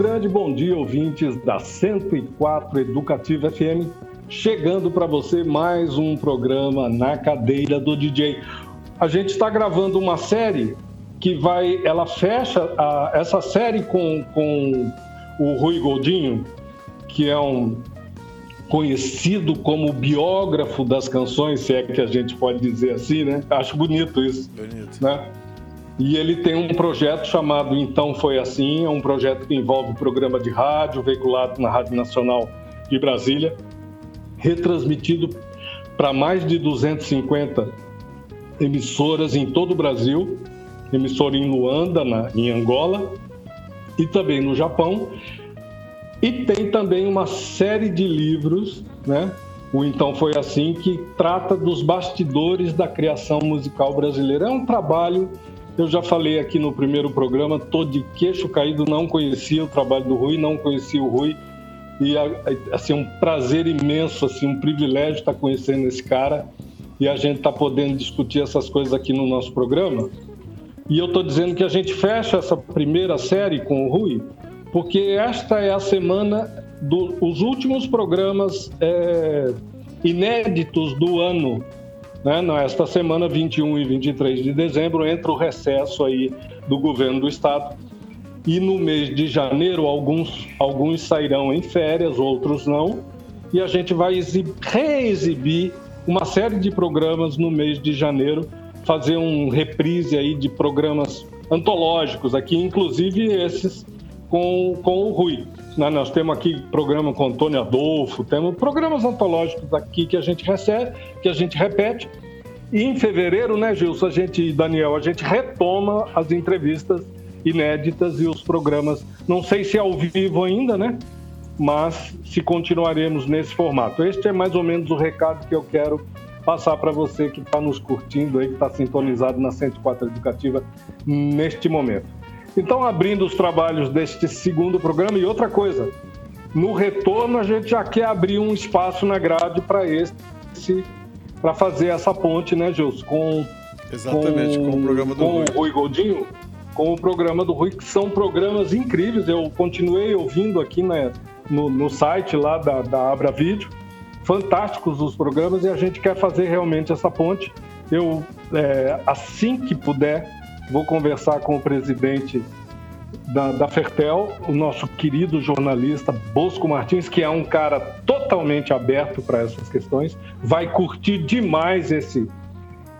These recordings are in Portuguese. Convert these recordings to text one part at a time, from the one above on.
grande bom dia, ouvintes da 104 Educativa FM. Chegando para você mais um programa na cadeira do DJ. A gente está gravando uma série que vai, ela fecha a, essa série com, com o Rui Goldinho, que é um conhecido como biógrafo das canções, se é que a gente pode dizer assim, né? Acho bonito isso. Bonito. Né? E ele tem um projeto chamado Então Foi Assim, é um projeto que envolve programa de rádio veiculado na Rádio Nacional de Brasília, retransmitido para mais de 250 emissoras em todo o Brasil, emissora em Luanda, na, em Angola, e também no Japão. E tem também uma série de livros, né? O Então Foi Assim, que trata dos bastidores da criação musical brasileira. É um trabalho eu já falei aqui no primeiro programa, tô de queixo caído, não conhecia o trabalho do Rui, não conhecia o Rui. E assim, um prazer imenso, assim, um privilégio estar conhecendo esse cara e a gente está podendo discutir essas coisas aqui no nosso programa. E eu estou dizendo que a gente fecha essa primeira série com o Rui, porque esta é a semana dos últimos programas é, inéditos do ano né? Nesta semana, 21 e 23 de dezembro, entra o recesso aí do governo do estado. E no mês de janeiro, alguns, alguns sairão em férias, outros não. E a gente vai exibir, reexibir uma série de programas no mês de janeiro, fazer um reprise aí de programas antológicos aqui, inclusive esses com, com o Rui. Né? Nós temos aqui programa com Antônio Adolfo, temos programas antológicos aqui que a gente recebe, que a gente repete. E em fevereiro, né, Gilson, a gente, Daniel, a gente retoma as entrevistas inéditas e os programas, não sei se é ao vivo ainda, né? Mas se continuaremos nesse formato. Este é mais ou menos o recado que eu quero passar para você que está nos curtindo aí, que está sintonizado na 104 Educativa neste momento. Então, abrindo os trabalhos deste segundo programa, e outra coisa, no retorno a gente já quer abrir um espaço na grade para esse, para fazer essa ponte, né, Gilson? Com, Exatamente, com, com o programa do Rui. Rui Goldinho, com o programa do Rui, que são programas incríveis. Eu continuei ouvindo aqui né, no, no site lá da, da Abra Vídeo. Fantásticos os programas e a gente quer fazer realmente essa ponte. Eu, é, assim que puder, vou conversar com o presidente da, da, Fertel, o nosso querido jornalista Bosco Martins, que é um cara totalmente aberto para essas questões, vai curtir demais esse,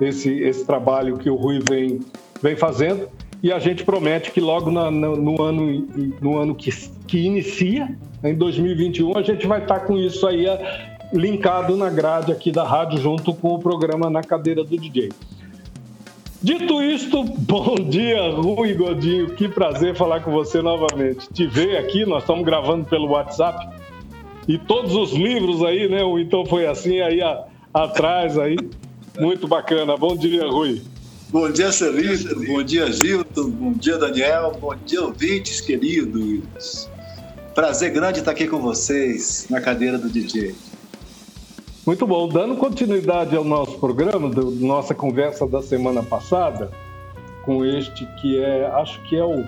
esse, esse trabalho que o Rui vem, vem fazendo. E a gente promete que logo na, no, no, ano, no ano que, que inicia, em 2021, a gente vai estar com isso aí linkado na grade aqui da rádio, junto com o programa Na Cadeira do DJ. Dito isto, bom dia, Rui Godinho. Que prazer falar com você novamente. Te ver aqui, nós estamos gravando pelo WhatsApp. E todos os livros aí, né? O Então Foi Assim, aí a, atrás aí. Muito bacana. Bom dia, Rui. Bom dia, Celito. Bom dia, Gilton. Bom dia, Daniel. Bom dia, ouvintes queridos. Prazer grande estar aqui com vocês na cadeira do DJ. Muito bom. Dando continuidade ao nosso programa, da nossa conversa da semana passada, com este que é, acho que é o,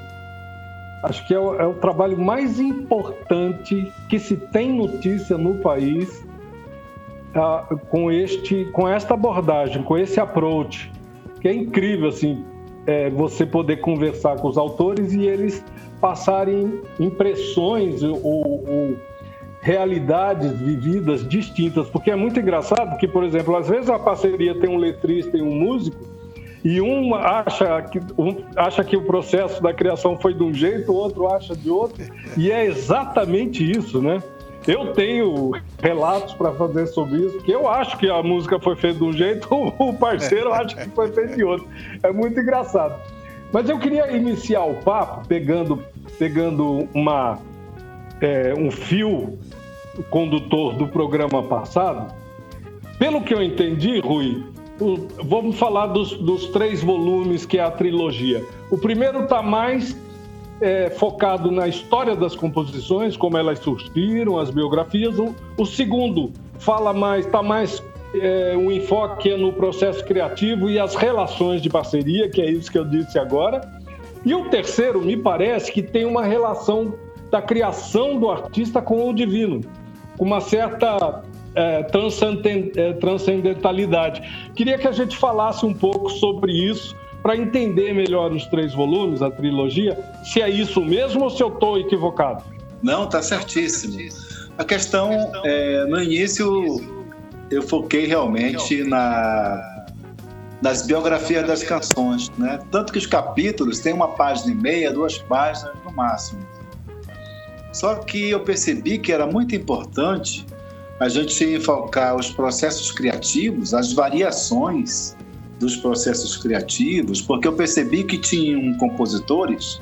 acho que é o, é o trabalho mais importante que se tem notícia no país, ah, com este, com esta abordagem, com esse approach, que é incrível assim, é, você poder conversar com os autores e eles passarem impressões ou, ou realidades vividas distintas, porque é muito engraçado que, por exemplo, às vezes a parceria tem um letrista e um músico, e um acha que, um acha que o processo da criação foi de um jeito, o outro acha de outro, e é exatamente isso, né? Eu tenho relatos para fazer sobre isso, que eu acho que a música foi feita de um jeito, o parceiro acha que foi feita de outro. É muito engraçado. Mas eu queria iniciar o papo pegando, pegando uma, é, um fio condutor do programa passado, pelo que eu entendi, Rui, o, vamos falar dos, dos, três volumes que é a trilogia. O primeiro está mais é, focado na história das composições, como elas surgiram, as biografias. O, o segundo fala mais, está mais é, um enfoque é no processo criativo e as relações de parceria, que é isso que eu disse agora. E o terceiro, me parece que tem uma relação da criação do artista com o divino, com uma certa é, é transcendentalidade. Queria que a gente falasse um pouco sobre isso para entender melhor os três volumes, a trilogia, se é isso mesmo ou se eu estou equivocado. Não, está certíssimo. A questão, é, no início, eu foquei realmente na, nas biografias das canções, né? Tanto que os capítulos têm uma página e meia, duas páginas no máximo. Só que eu percebi que era muito importante a gente enfocar os processos criativos, as variações dos processos criativos, porque eu percebi que tinham compositores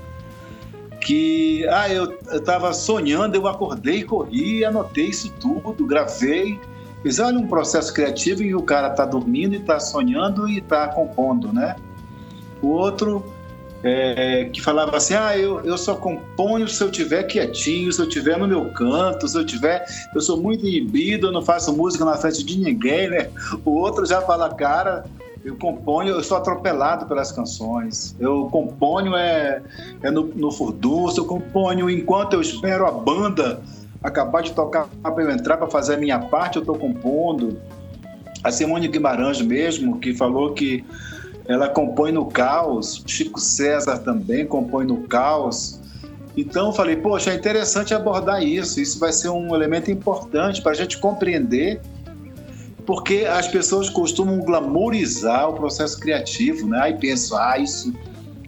que, ah, eu estava sonhando, eu acordei, corri, anotei isso tudo, gravei. Fiz, olha, um processo criativo e o cara está dormindo e está sonhando e está compondo, né? O outro é, que falava assim, ah, eu, eu só componho se eu tiver quietinho, se eu tiver no meu canto, se eu tiver, eu sou muito inibido, eu não faço música na frente de ninguém, né? O outro já fala, cara, eu componho, eu sou atropelado pelas canções. Eu componho é, é no, no furdunço, eu componho enquanto eu espero a banda acabar de tocar para eu entrar para fazer a minha parte, eu estou compondo. A Simone Guimarães mesmo, que falou que ela compõe no caos, Chico César também compõe no caos. Então falei, poxa, é interessante abordar isso, isso vai ser um elemento importante para a gente compreender porque as pessoas costumam glamourizar o processo criativo, né? Aí pensam, ah, isso,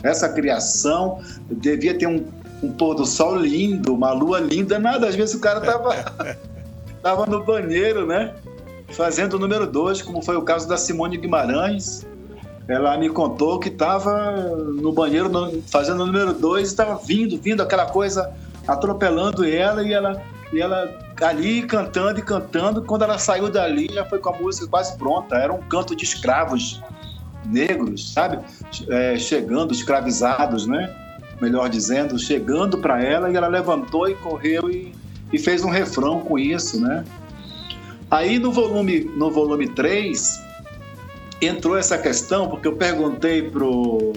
essa criação devia ter um, um pôr do sol lindo, uma lua linda, nada. Às vezes o cara tava, tava no banheiro, né? Fazendo o número dois, como foi o caso da Simone Guimarães. Ela me contou que estava no banheiro fazendo o número dois, estava vindo, vindo aquela coisa atropelando ela e ela e ela ali cantando e cantando. Quando ela saiu dali, já foi com a música quase pronta. Era um canto de escravos negros, sabe? É, chegando, escravizados, né? Melhor dizendo, chegando para ela e ela levantou e correu e, e fez um refrão com isso, né? Aí no volume, no volume 3, entrou essa questão, porque eu perguntei pro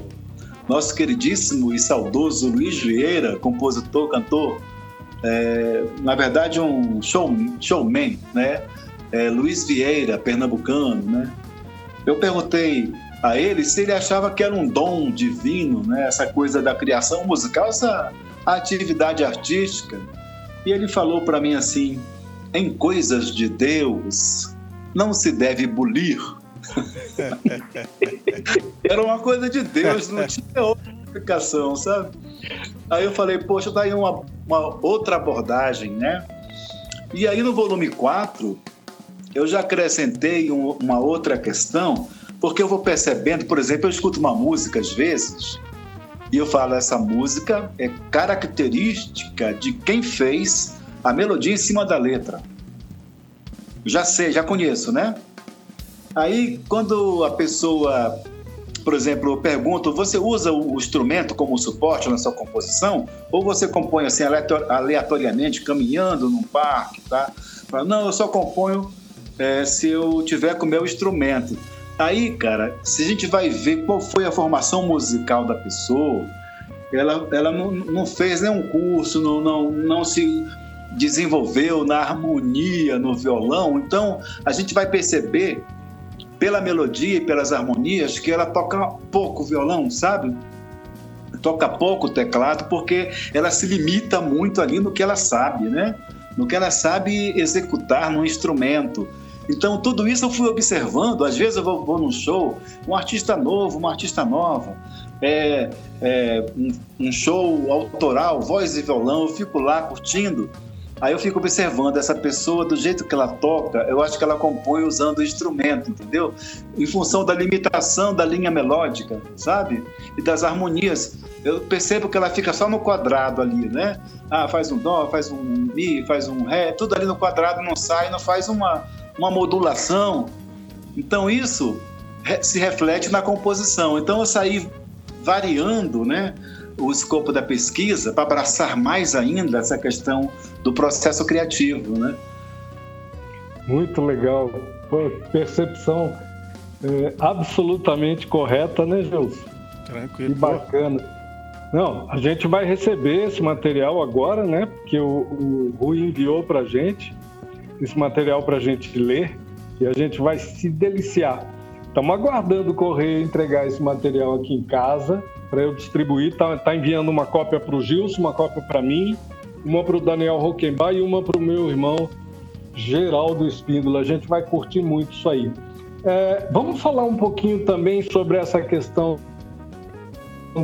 nosso queridíssimo e saudoso Luiz Vieira, compositor, cantor, é, na verdade, um show, showman, né? É, Luiz Vieira, pernambucano, né? Eu perguntei a ele se ele achava que era um dom divino, né? Essa coisa da criação musical, essa atividade artística. E ele falou para mim assim: em coisas de Deus não se deve bulir. era uma coisa de Deus, não tinha outra explicação, sabe? Aí eu falei, poxa, daí tá uma, uma outra abordagem, né? E aí no volume 4, eu já acrescentei um, uma outra questão, porque eu vou percebendo, por exemplo, eu escuto uma música às vezes, e eu falo, essa música é característica de quem fez a melodia em cima da letra. Já sei, já conheço, né? Aí, quando a pessoa por exemplo, eu pergunto, você usa o instrumento como suporte na sua composição? Ou você compõe assim aleatoriamente, caminhando num parque, tá? Não, eu só componho é, se eu tiver com o meu instrumento. Aí, cara, se a gente vai ver qual foi a formação musical da pessoa, ela, ela não, não fez nenhum curso, não, não, não se desenvolveu na harmonia, no violão. Então, a gente vai perceber pela melodia e pelas harmonias que ela toca pouco violão, sabe? Toca pouco teclado porque ela se limita muito ali no que ela sabe, né? No que ela sabe executar no instrumento. Então, tudo isso eu fui observando. Às vezes eu vou, vou num show, um artista novo, uma artista nova, é, é um, um show autoral, voz e violão, eu fico lá curtindo. Aí eu fico observando essa pessoa do jeito que ela toca, eu acho que ela compõe usando o instrumento, entendeu? Em função da limitação da linha melódica, sabe? E das harmonias. Eu percebo que ela fica só no quadrado ali, né? Ah, faz um dó, faz um mi, faz um ré, tudo ali no quadrado não sai, não faz uma, uma modulação. Então isso se reflete na composição. Então eu saí variando, né? O escopo da pesquisa para abraçar mais ainda essa questão do processo criativo, né? Muito legal. Pô, percepção é, absolutamente correta, né, Gilson? Tranquilo. Que bacana. Não, a gente vai receber esse material agora, né? Porque o, o Rui enviou para a gente esse material para a gente ler e a gente vai se deliciar. Estamos aguardando o correio entregar esse material aqui em casa para eu distribuir. Está tá enviando uma cópia para o Gilson, uma cópia para mim, uma para o Daniel Roquembar e uma para o meu irmão Geraldo Espíndola. A gente vai curtir muito isso aí. É, vamos falar um pouquinho também sobre essa questão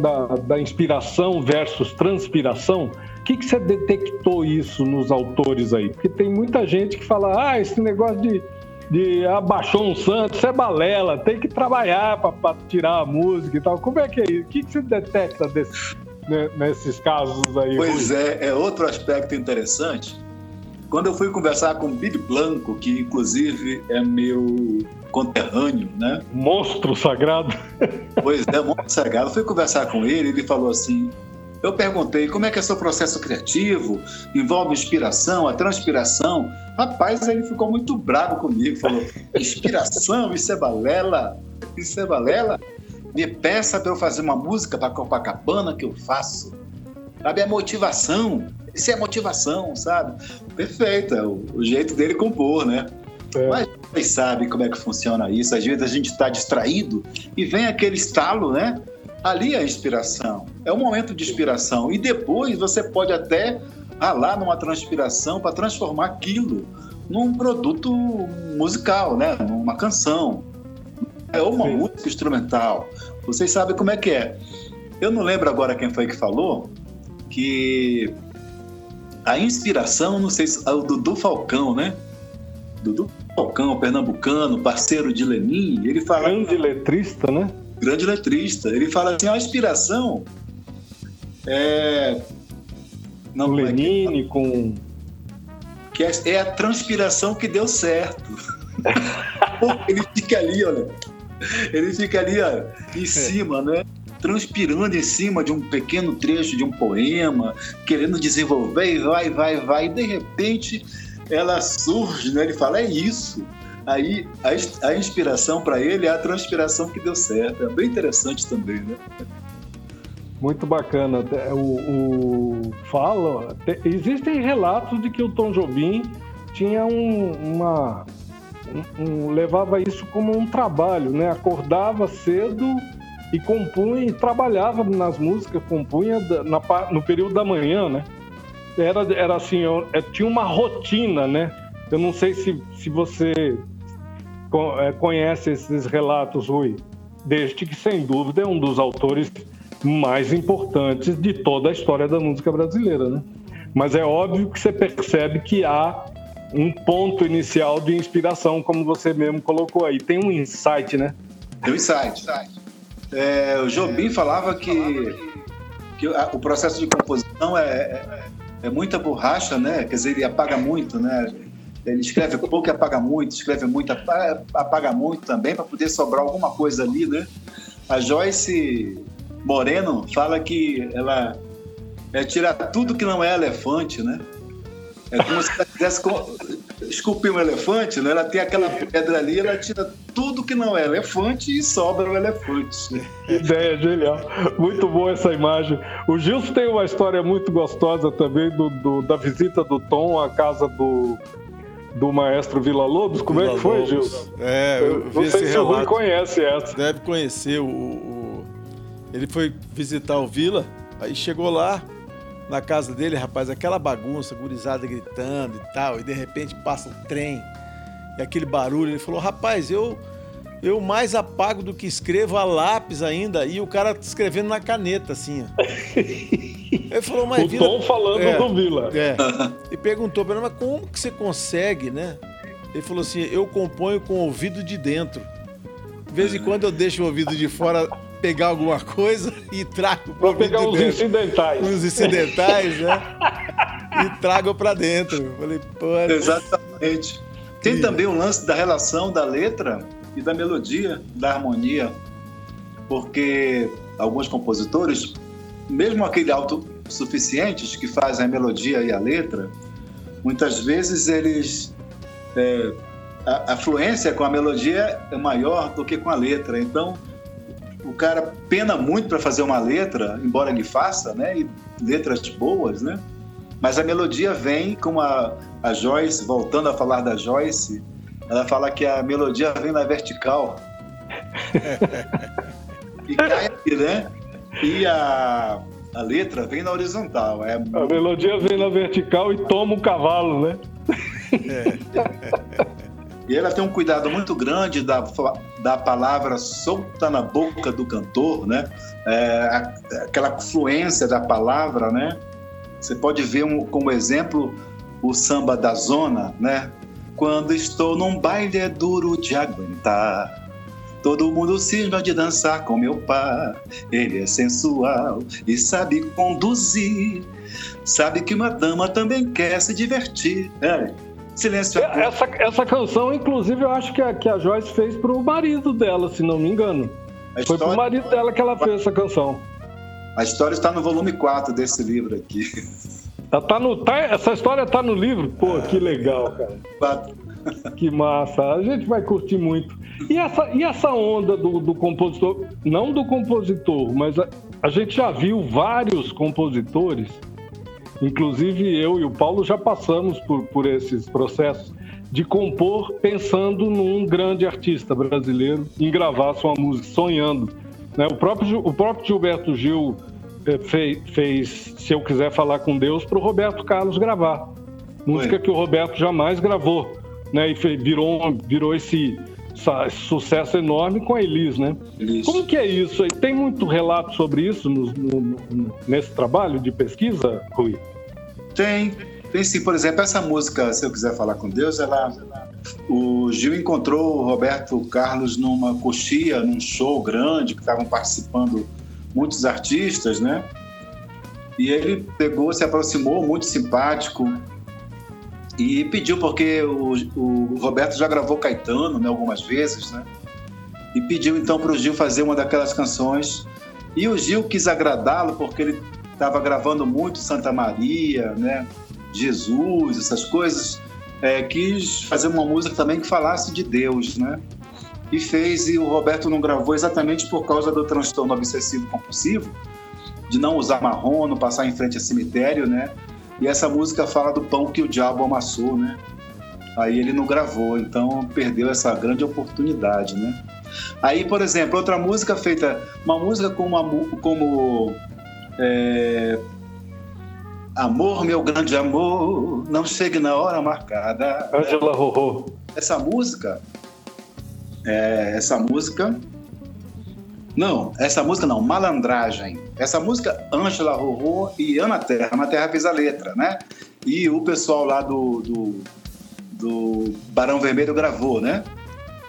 da, da inspiração versus transpiração. O que, que você detectou isso nos autores aí? Porque tem muita gente que fala, ah, esse negócio de, de abaixou um santo, isso é balela, tem que trabalhar para tirar a música e tal. Como é que é isso? O que, que você detecta desse, né, nesses casos aí? Pois Rui? é, é outro aspecto interessante. Quando eu fui conversar com o Bibi Blanco, que inclusive é meu conterrâneo, né? Monstro sagrado. Pois é, monstro sagrado. Eu fui conversar com ele, ele falou assim: eu perguntei como é que é seu processo criativo, envolve inspiração, a transpiração. Rapaz, ele ficou muito bravo comigo, falou: inspiração, isso é balela, isso é balela. Me peça para eu fazer uma música para Copacabana que eu faço. Sabe, é motivação. Isso é motivação, sabe? Perfeito, é o, o jeito dele compor, né? É. Mas vocês sabem como é que funciona isso. Às vezes a gente está distraído e vem aquele estalo, né? Ali é a inspiração. É um momento de inspiração. E depois você pode até ralar numa transpiração para transformar aquilo num produto musical, né? Numa canção. É uma Sim. música instrumental. Vocês sabem como é que é. Eu não lembro agora quem foi que falou que a inspiração, não sei se é o Dudu Falcão, né? Dudu Falcão, pernambucano, parceiro de Lenin, ele fala. Grande letrista, né? Grande letrista. Ele fala assim: a inspiração é. Não, o Lenin é que... com. Que é, é, a transpiração que deu certo. ele fica ali, olha. Ele fica ali, ó, em é. cima, né? Transpirando em cima de um pequeno trecho de um poema, querendo desenvolver, e vai, vai, vai, e de repente ela surge, né? Ele fala, é isso. Aí a, a inspiração para ele é a transpiração que deu certo. É bem interessante também, né? Muito bacana. O, o fala, existem relatos de que o Tom Jobim tinha um, uma um, um, levava isso como um trabalho, né? Acordava cedo e compunha e trabalhava nas músicas, compunha na, no período da manhã, né? Era, era assim, eu, eu, tinha uma rotina, né? Eu não sei se, se você é, conhece esses relatos, Rui, desde que, sem dúvida, é um dos autores mais importantes de toda a história da música brasileira, né? Mas é óbvio que você percebe que há um ponto inicial de inspiração, como você mesmo colocou aí. Tem um insight, né? Tem um insight. É, o Jobim falava que, que o processo de composição é, é, é muita borracha, né? Quer dizer, ele apaga muito, né? Ele escreve pouco e apaga muito, escreve muito, apaga muito também, para poder sobrar alguma coisa ali, né? A Joyce Moreno fala que ela é tirar tudo que não é elefante, né? É como se ela quisesse esculpir um elefante, né? Ela tem aquela pedra ali, ela tira tudo que não é elefante e sobra o elefante. Ideia genial. Muito boa essa imagem. O Gilson tem uma história muito gostosa também do, do da visita do Tom à casa do do maestro Vila Lobos. Como Vila é que foi, Gilson? É, eu, eu não sei se o Rui conhece essa. Deve conhecer. O, o, Ele foi visitar o Vila, aí chegou lá na casa dele, rapaz, aquela bagunça, gurizada gritando e tal, e de repente passa o trem e aquele barulho. Ele falou: rapaz, eu eu mais apago do que escrevo a lápis ainda, e o cara escrevendo na caneta, assim, ó. Ele falou, mas o Vila... Tom falando é, do Vila. É. E perguntou para ele, mas como que você consegue, né? Ele falou assim, eu componho com o ouvido de dentro. De vez em quando eu deixo o ouvido de fora pegar alguma coisa e trago para pegar os dentro. incidentais. Os incidentais, né? e trago para dentro. Eu falei, pô... Exatamente. Tem também o lance da relação da letra e da melodia, da harmonia, porque alguns compositores, mesmo aqueles autossuficientes que fazem a melodia e a letra, muitas vezes eles é, a, a fluência com a melodia é maior do que com a letra. Então, o cara pena muito para fazer uma letra, embora ele faça, né? E letras boas, né? Mas a melodia vem, como a, a Joyce, voltando a falar da Joyce, ela fala que a melodia vem na vertical. e cai aqui, né? E a, a letra vem na horizontal. É... A melodia vem na vertical e toma o cavalo, né? É. E ela tem um cuidado muito grande da, da palavra solta na boca do cantor, né? É, aquela fluência da palavra, né? Você pode ver um, como exemplo o samba da zona, né? Quando estou num baile é duro de aguentar. Todo mundo cisma de dançar com meu pai. Ele é sensual e sabe conduzir. Sabe que uma dama também quer se divertir. É. Silêncio. É, essa, essa canção, inclusive, eu acho que a, que a Joyce fez pro marido dela, se não me engano. A Foi pro marido dela que ela fez essa canção. A história está no volume 4 desse livro aqui. Ela tá no, tá, essa história tá no livro? Pô, que legal, cara. Que massa. A gente vai curtir muito. E essa, e essa onda do, do compositor, não do compositor, mas a, a gente já viu vários compositores Inclusive, eu e o Paulo já passamos por, por esses processos de compor pensando num grande artista brasileiro em gravar sua música, sonhando. Né? O, próprio, o próprio Gilberto Gil fez, fez Se Eu Quiser Falar com Deus para o Roberto Carlos gravar. Música que o Roberto jamais gravou. Né? E virou, virou esse, esse sucesso enorme com a Elis, né? Elis. Como que é isso? Tem muito relato sobre isso no, no, nesse trabalho de pesquisa, Rui? Tem, tem sim. Por exemplo, essa música, Se Eu Quiser Falar com Deus, ela, o Gil encontrou o Roberto Carlos numa coxia, num show grande, que estavam participando muitos artistas, né? E ele pegou, se aproximou, muito simpático, e pediu, porque o, o Roberto já gravou Caetano né, algumas vezes, né? E pediu então para o Gil fazer uma daquelas canções. E o Gil quis agradá-lo porque ele estava gravando muito Santa Maria, né? Jesus, essas coisas. É, quis fazer uma música também que falasse de Deus, né? E fez, e o Roberto não gravou exatamente por causa do transtorno obsessivo compulsivo, de não usar marrom, não passar em frente a cemitério, né? E essa música fala do pão que o diabo amassou, né? Aí ele não gravou, então perdeu essa grande oportunidade, né? Aí, por exemplo, outra música feita, uma música como, como é... Amor, meu grande amor, não chegue na hora marcada. Angela Rorô. Essa música, é, essa música, não, essa música não, Malandragem. Essa música, Angela Rorô e Ana Terra. Ana Terra fez a letra, né? E o pessoal lá do, do, do Barão Vermelho gravou, né?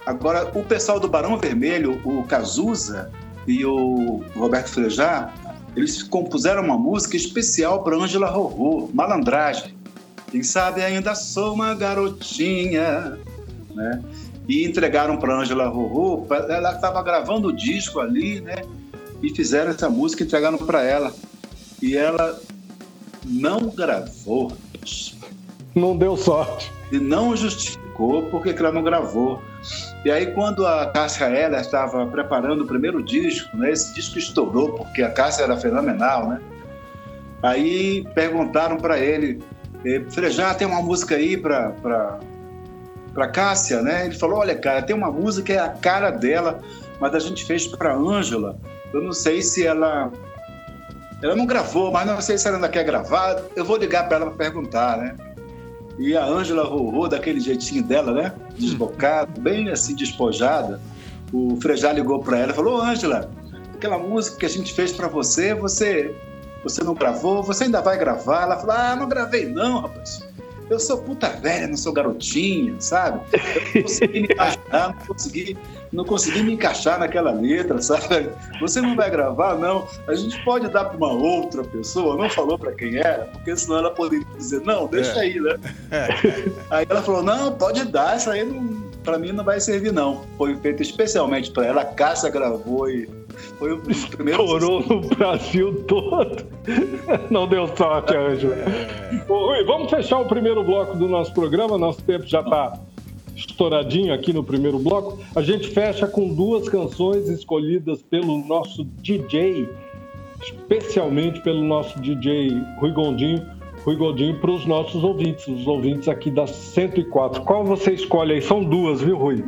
Agora, o pessoal do Barão Vermelho, o Cazuza e o Roberto Frejá, eles compuseram uma música especial para Ângela Rorô, Malandragem. Quem sabe ainda sou uma garotinha, né? E entregaram para Ângela Rorô, ela estava gravando o disco ali, né? E fizeram essa música e entregaram para ela. E ela não gravou. Não deu sorte. E não justificou porque ela não gravou. E aí, quando a Cássia Eller estava preparando o primeiro disco, né, esse disco estourou, porque a Cássia era fenomenal, né? Aí perguntaram para ele, eh, Frejá, tem uma música aí para para Cássia, né? Ele falou, olha, cara, tem uma música que é a cara dela, mas a gente fez para Ângela. Eu não sei se ela ela não gravou, mas não sei se ela ainda quer gravar. Eu vou ligar para ela para perguntar, né? E a Ângela Rorô, daquele jeitinho dela, né? Desbocada, bem assim, despojada. O Frejá ligou para ela e falou: Ângela, aquela música que a gente fez para você, você você não gravou, você ainda vai gravar? Ela falou: Ah, não gravei não, rapaz. Eu sou puta velha, não sou garotinha, sabe? Eu não consegui me imaginar, não consegui não consegui me encaixar naquela letra, sabe? Você não vai gravar, não. A gente pode dar para uma outra pessoa, não falou para quem era, porque senão ela poderia dizer, não, deixa é. aí, né? É. Aí ela falou, não, pode dar, isso aí para mim não vai servir, não. Foi feito especialmente para ela, a Cássia gravou e foi o primeiro. Estourou no Brasil todo. Não deu sorte, Ângela. É. Rui, vamos fechar o primeiro bloco do nosso programa, nosso tempo já está estouradinho aqui no primeiro bloco. A gente fecha com duas canções escolhidas pelo nosso DJ, especialmente pelo nosso DJ Rui Gondinho, Rui Gondinho para os nossos ouvintes, os ouvintes aqui da 104. Qual você escolhe aí? São duas, viu, Rui?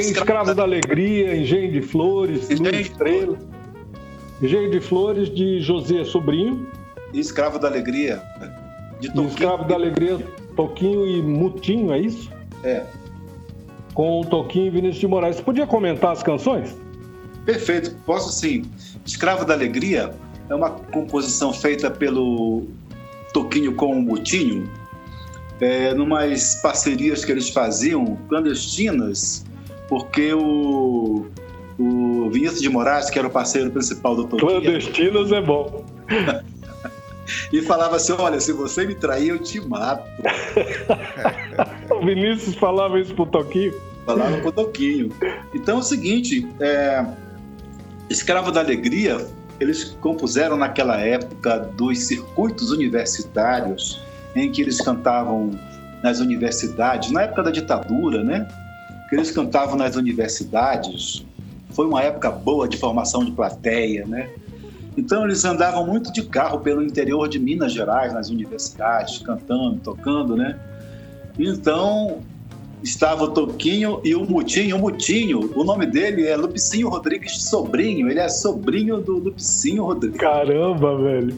Tem Escravo da Alegria, Engenho de Flores, Luz Estrela. Engenho de Flores, de José Sobrinho. E Escravo da Alegria, de Toquinho. Escravo da Alegria, Toquinho e Mutinho, é isso? É. Com o Toquinho e Vinícius de Moraes. Você podia comentar as canções? Perfeito, posso sim. Escravo da Alegria é uma composição feita pelo Toquinho com o Mutinho, é, numas parcerias que eles faziam clandestinas, porque o, o Vinícius de Moraes, que era o parceiro principal do Toquinho. Clandestinas é bom. e falava assim: Olha, se você me trair, eu te mato. o Vinícius falava isso pro Toquinho? Falava pro Toquinho. Então é o seguinte: é, Escravo da Alegria, eles compuseram naquela época dos circuitos universitários, em que eles cantavam nas universidades, na época da ditadura, né? Que eles cantavam nas universidades. Foi uma época boa de formação de plateia, né? Então eles andavam muito de carro pelo interior de Minas Gerais, nas universidades, cantando, tocando, né? Então estava o Toquinho e o Mutinho. O Mutinho, o nome dele é Lupicinho Rodrigues Sobrinho. Ele é sobrinho do Lupicinho Rodrigues. Caramba, velho.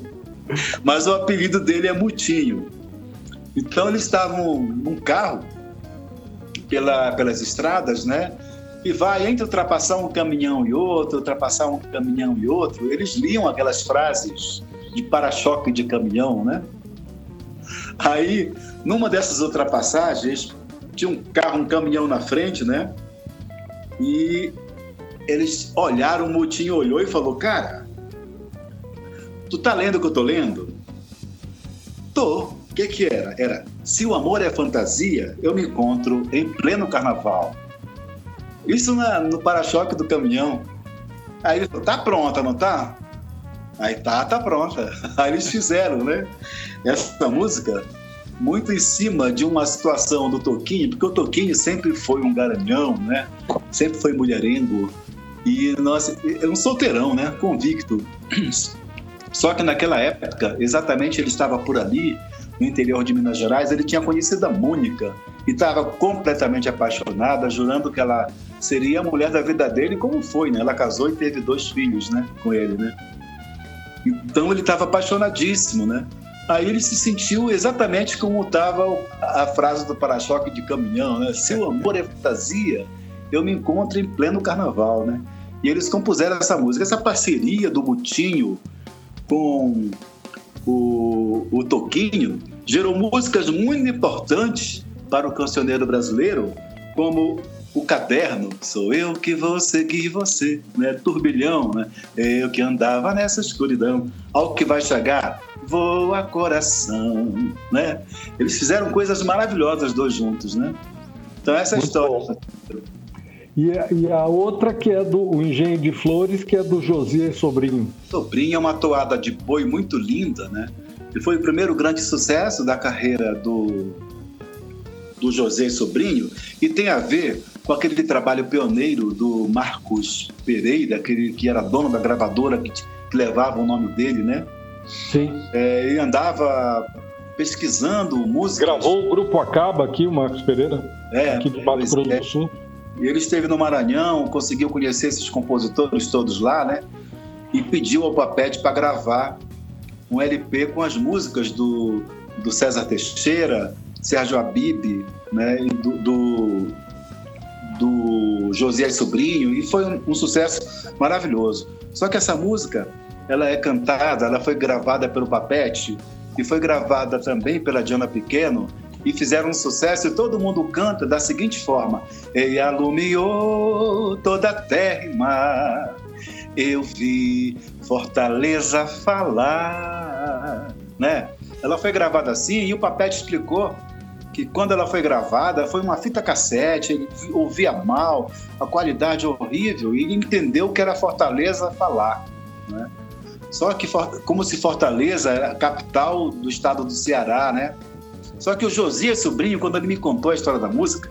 Mas o apelido dele é Mutinho. Então eles estavam num carro pela, pelas estradas, né? e vai entre ultrapassar um caminhão e outro, ultrapassar um caminhão e outro, eles liam aquelas frases de para-choque de caminhão, né? Aí, numa dessas ultrapassagens, tinha um carro, um caminhão na frente, né? E eles olharam, o Mutinho olhou e falou: Cara, tu tá lendo o que eu tô lendo? Tô. Que que era? Era: Se o amor é fantasia, eu me encontro em pleno carnaval. Isso na, no para-choque do caminhão. Aí ele falou, tá pronta, não tá? Aí tá, tá pronta. Aí eles fizeram, né? Essa música muito em cima de uma situação do Toquinho, porque o Toquinho sempre foi um garanhão, né? Sempre foi mulherengo. E nós, é um solteirão, né? Convicto. Só que naquela época, exatamente ele estava por ali, no interior de Minas Gerais, ele tinha conhecido a Mônica e estava completamente apaixonada, jurando que ela seria a mulher da vida dele, como foi, né? Ela casou e teve dois filhos, né, com ele, né? Então ele estava apaixonadíssimo, né? Aí ele se sentiu exatamente como estava a frase do para-choque de caminhão, né? Se o amor é fantasia, eu me encontro em pleno carnaval, né? E eles compuseram essa música, essa parceria do Butinho com o, o Toquinho gerou músicas muito importantes para o cancioneiro brasileiro, como o caderno, sou eu que vou seguir você, né? Turbilhão, né? Eu que andava nessa escuridão, ao que vai chegar, voa coração, né? Eles fizeram coisas maravilhosas dois juntos, né? Então essa é a história. E a, e a, outra que é do o Engenho de Flores, que é do José Sobrinho. Sobrinho é uma toada de boi muito linda, né? E foi o primeiro grande sucesso da carreira do, do José Sobrinho e tem a ver com aquele trabalho pioneiro do Marcos Pereira, aquele que era dono da gravadora que, que levava o nome dele, né? Sim. É, ele andava pesquisando música. Gravou o Grupo Acaba aqui, o Marcos Pereira, é, aqui do Mato Grosso é. do Sul. E ele esteve no Maranhão, conseguiu conhecer esses compositores todos lá, né? E pediu ao Papete para gravar um LP com as músicas do, do César Teixeira, Sérgio Abib, né? E do, do, do José Sobrinho, e foi um, um sucesso maravilhoso. Só que essa música, ela é cantada, ela foi gravada pelo Papete e foi gravada também pela Diana Pequeno e fizeram um sucesso e todo mundo canta da seguinte forma: Ele alumiou toda a terra e mar, eu vi Fortaleza falar, né? Ela foi gravada assim e o Papete explicou que quando ela foi gravada foi uma fita cassete, ele ouvia mal, a qualidade horrível e entendeu que era Fortaleza falar, né? Só que como se Fortaleza era a capital do estado do Ceará, né? Só que o Josias Sobrinho, quando ele me contou a história da música,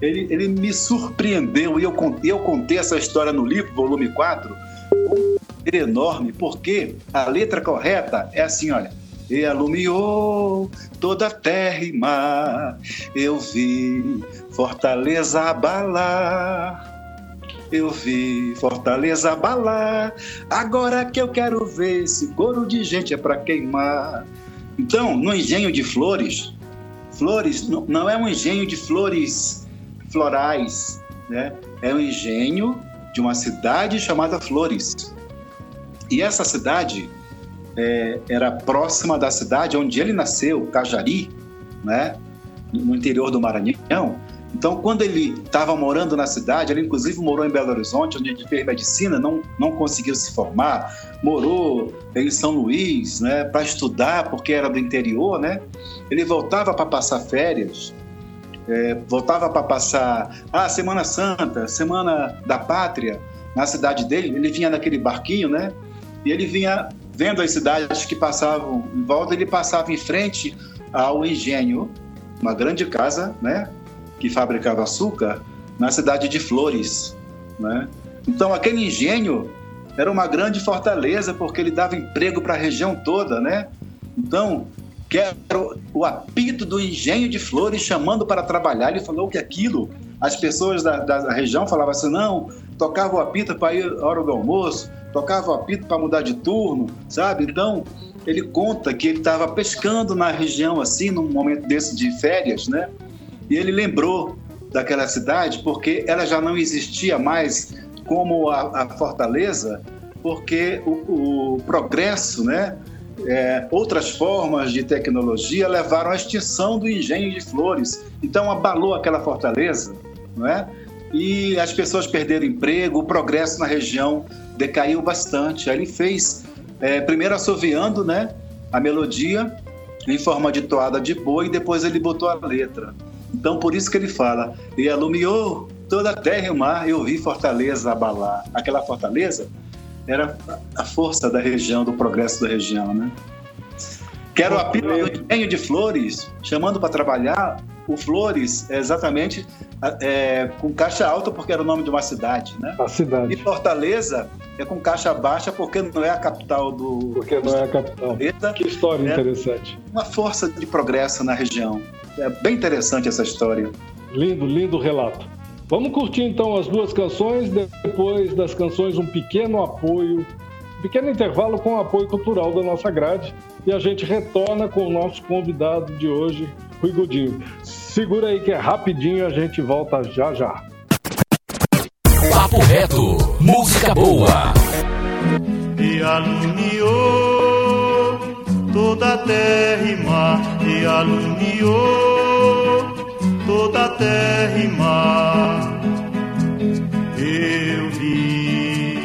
ele, ele me surpreendeu e eu eu contei essa história no livro, volume 4, um enorme, porque a letra correta é assim, olha. E alumiou toda a terra e mar, eu vi Fortaleza abalar. Eu vi Fortaleza abalar, agora que eu quero ver esse coro de gente é para queimar. Então, no engenho de flores, flores não é um engenho de flores florais, né? É um engenho de uma cidade chamada Flores. E essa cidade é, era próxima da cidade onde ele nasceu, Cajari, né? No interior do Maranhão. Então, quando ele estava morando na cidade, ele inclusive morou em Belo Horizonte, onde ele fez medicina, não, não conseguiu se formar, morou em São Luís, né, para estudar, porque era do interior, né? Ele voltava para passar férias, é, voltava para passar a ah, Semana Santa, Semana da Pátria, na cidade dele, ele vinha naquele barquinho, né? E ele vinha vendo as cidades que passavam em volta, ele passava em frente ao engenho, uma grande casa, né? que fabricava açúcar na cidade de Flores. Né? Então, aquele engenho era uma grande fortaleza porque ele dava emprego para a região toda. Né? Então, quero o apito do engenho de Flores chamando para trabalhar. Ele falou que aquilo, as pessoas da, da região falavam assim: não, tocava o apito para ir à hora do almoço, tocava o apito para mudar de turno, sabe? Então, ele conta que ele estava pescando na região assim, num momento desse de férias, né? E ele lembrou daquela cidade porque ela já não existia mais como a, a fortaleza, porque o, o progresso, né? É, outras formas de tecnologia levaram à extinção do engenho de flores. Então abalou aquela fortaleza, não é? E as pessoas perderam emprego, o progresso na região decaiu bastante. Aí ele fez, é, primeiro assoviando, né, a melodia em forma de toada de boi, e depois ele botou a letra. Então, por isso que ele fala: E alumiou toda a terra e o mar, eu vi Fortaleza abalar. Aquela fortaleza era a força da região, do progresso da região, né? Quero a pila do engenho de Flores, chamando para trabalhar o Flores é exatamente é, com caixa alta, porque era o nome de uma cidade, né? A cidade. E Fortaleza é com caixa baixa, porque não é a capital do. Porque não é a capital. Que história é interessante. Uma força de progresso na região. É bem interessante essa história. Lindo, lindo relato. Vamos curtir então as duas canções, depois das canções um pequeno apoio, um pequeno intervalo com o apoio cultural da nossa grade e a gente retorna com o nosso convidado de hoje, Rui Godinho. Segura aí que é rapidinho, a gente volta já já. Papo reto, música boa. E alumiou toda a terra e mar, e alumiou toda a terra e mar. Eu vi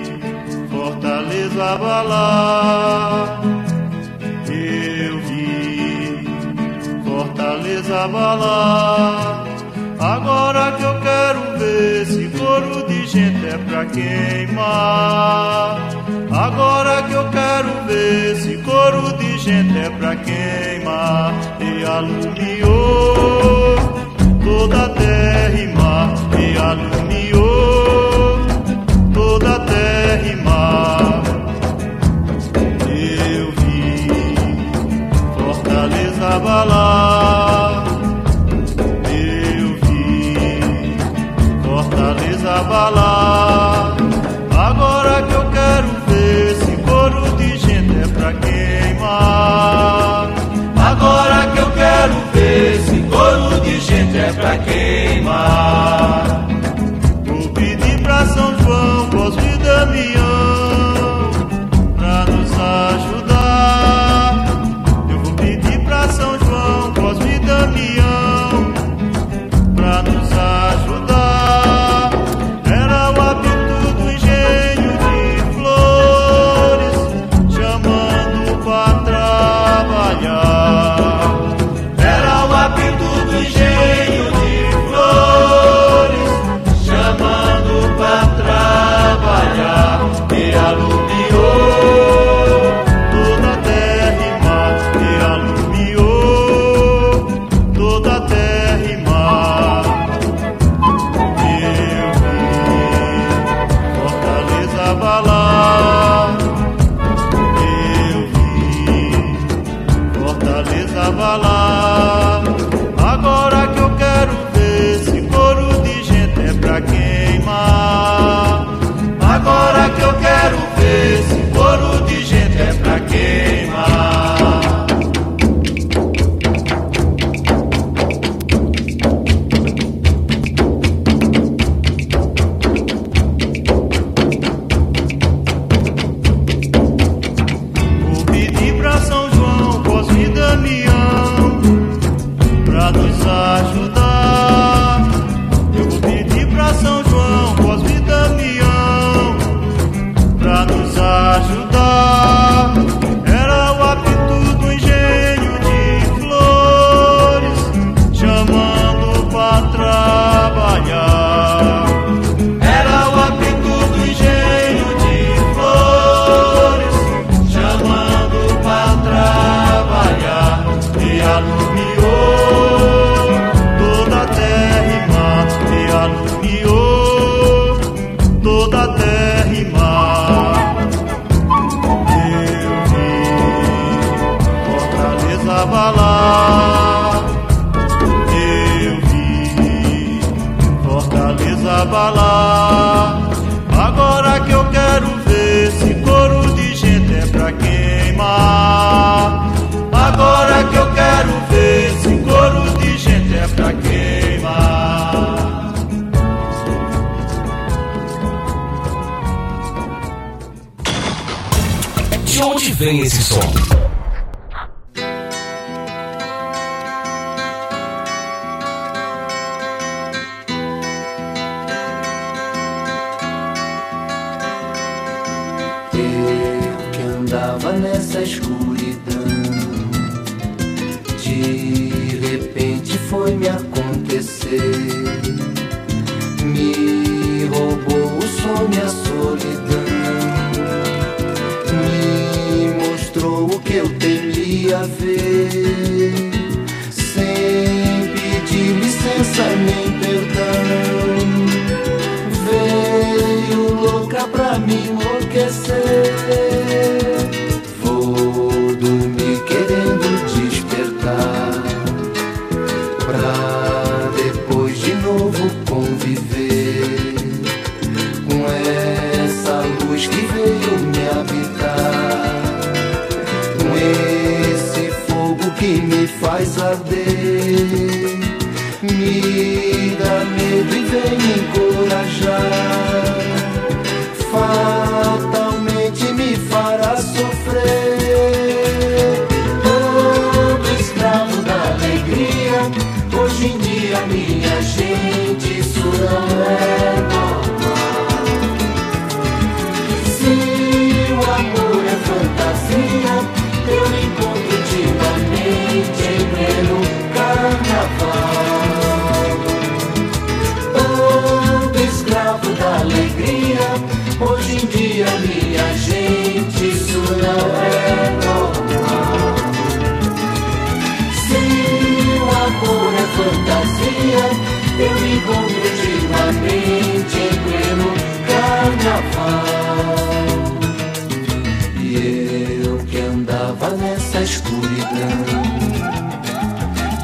Fortaleza abalar, Fortaleza abalar. Agora que eu quero ver esse coro de gente é pra queimar. Agora que eu quero ver esse coro de gente é pra queimar. E alumiou toda a terra e mar. E alumiou toda a terra e mar. Eu vi Fortaleza abalar. Abalar. Agora que eu quero ver esse coro de gente é pra queimar. Agora que eu quero ver esse coro de gente é pra queimar. Vou pedir pra São João, Cosme e Damião,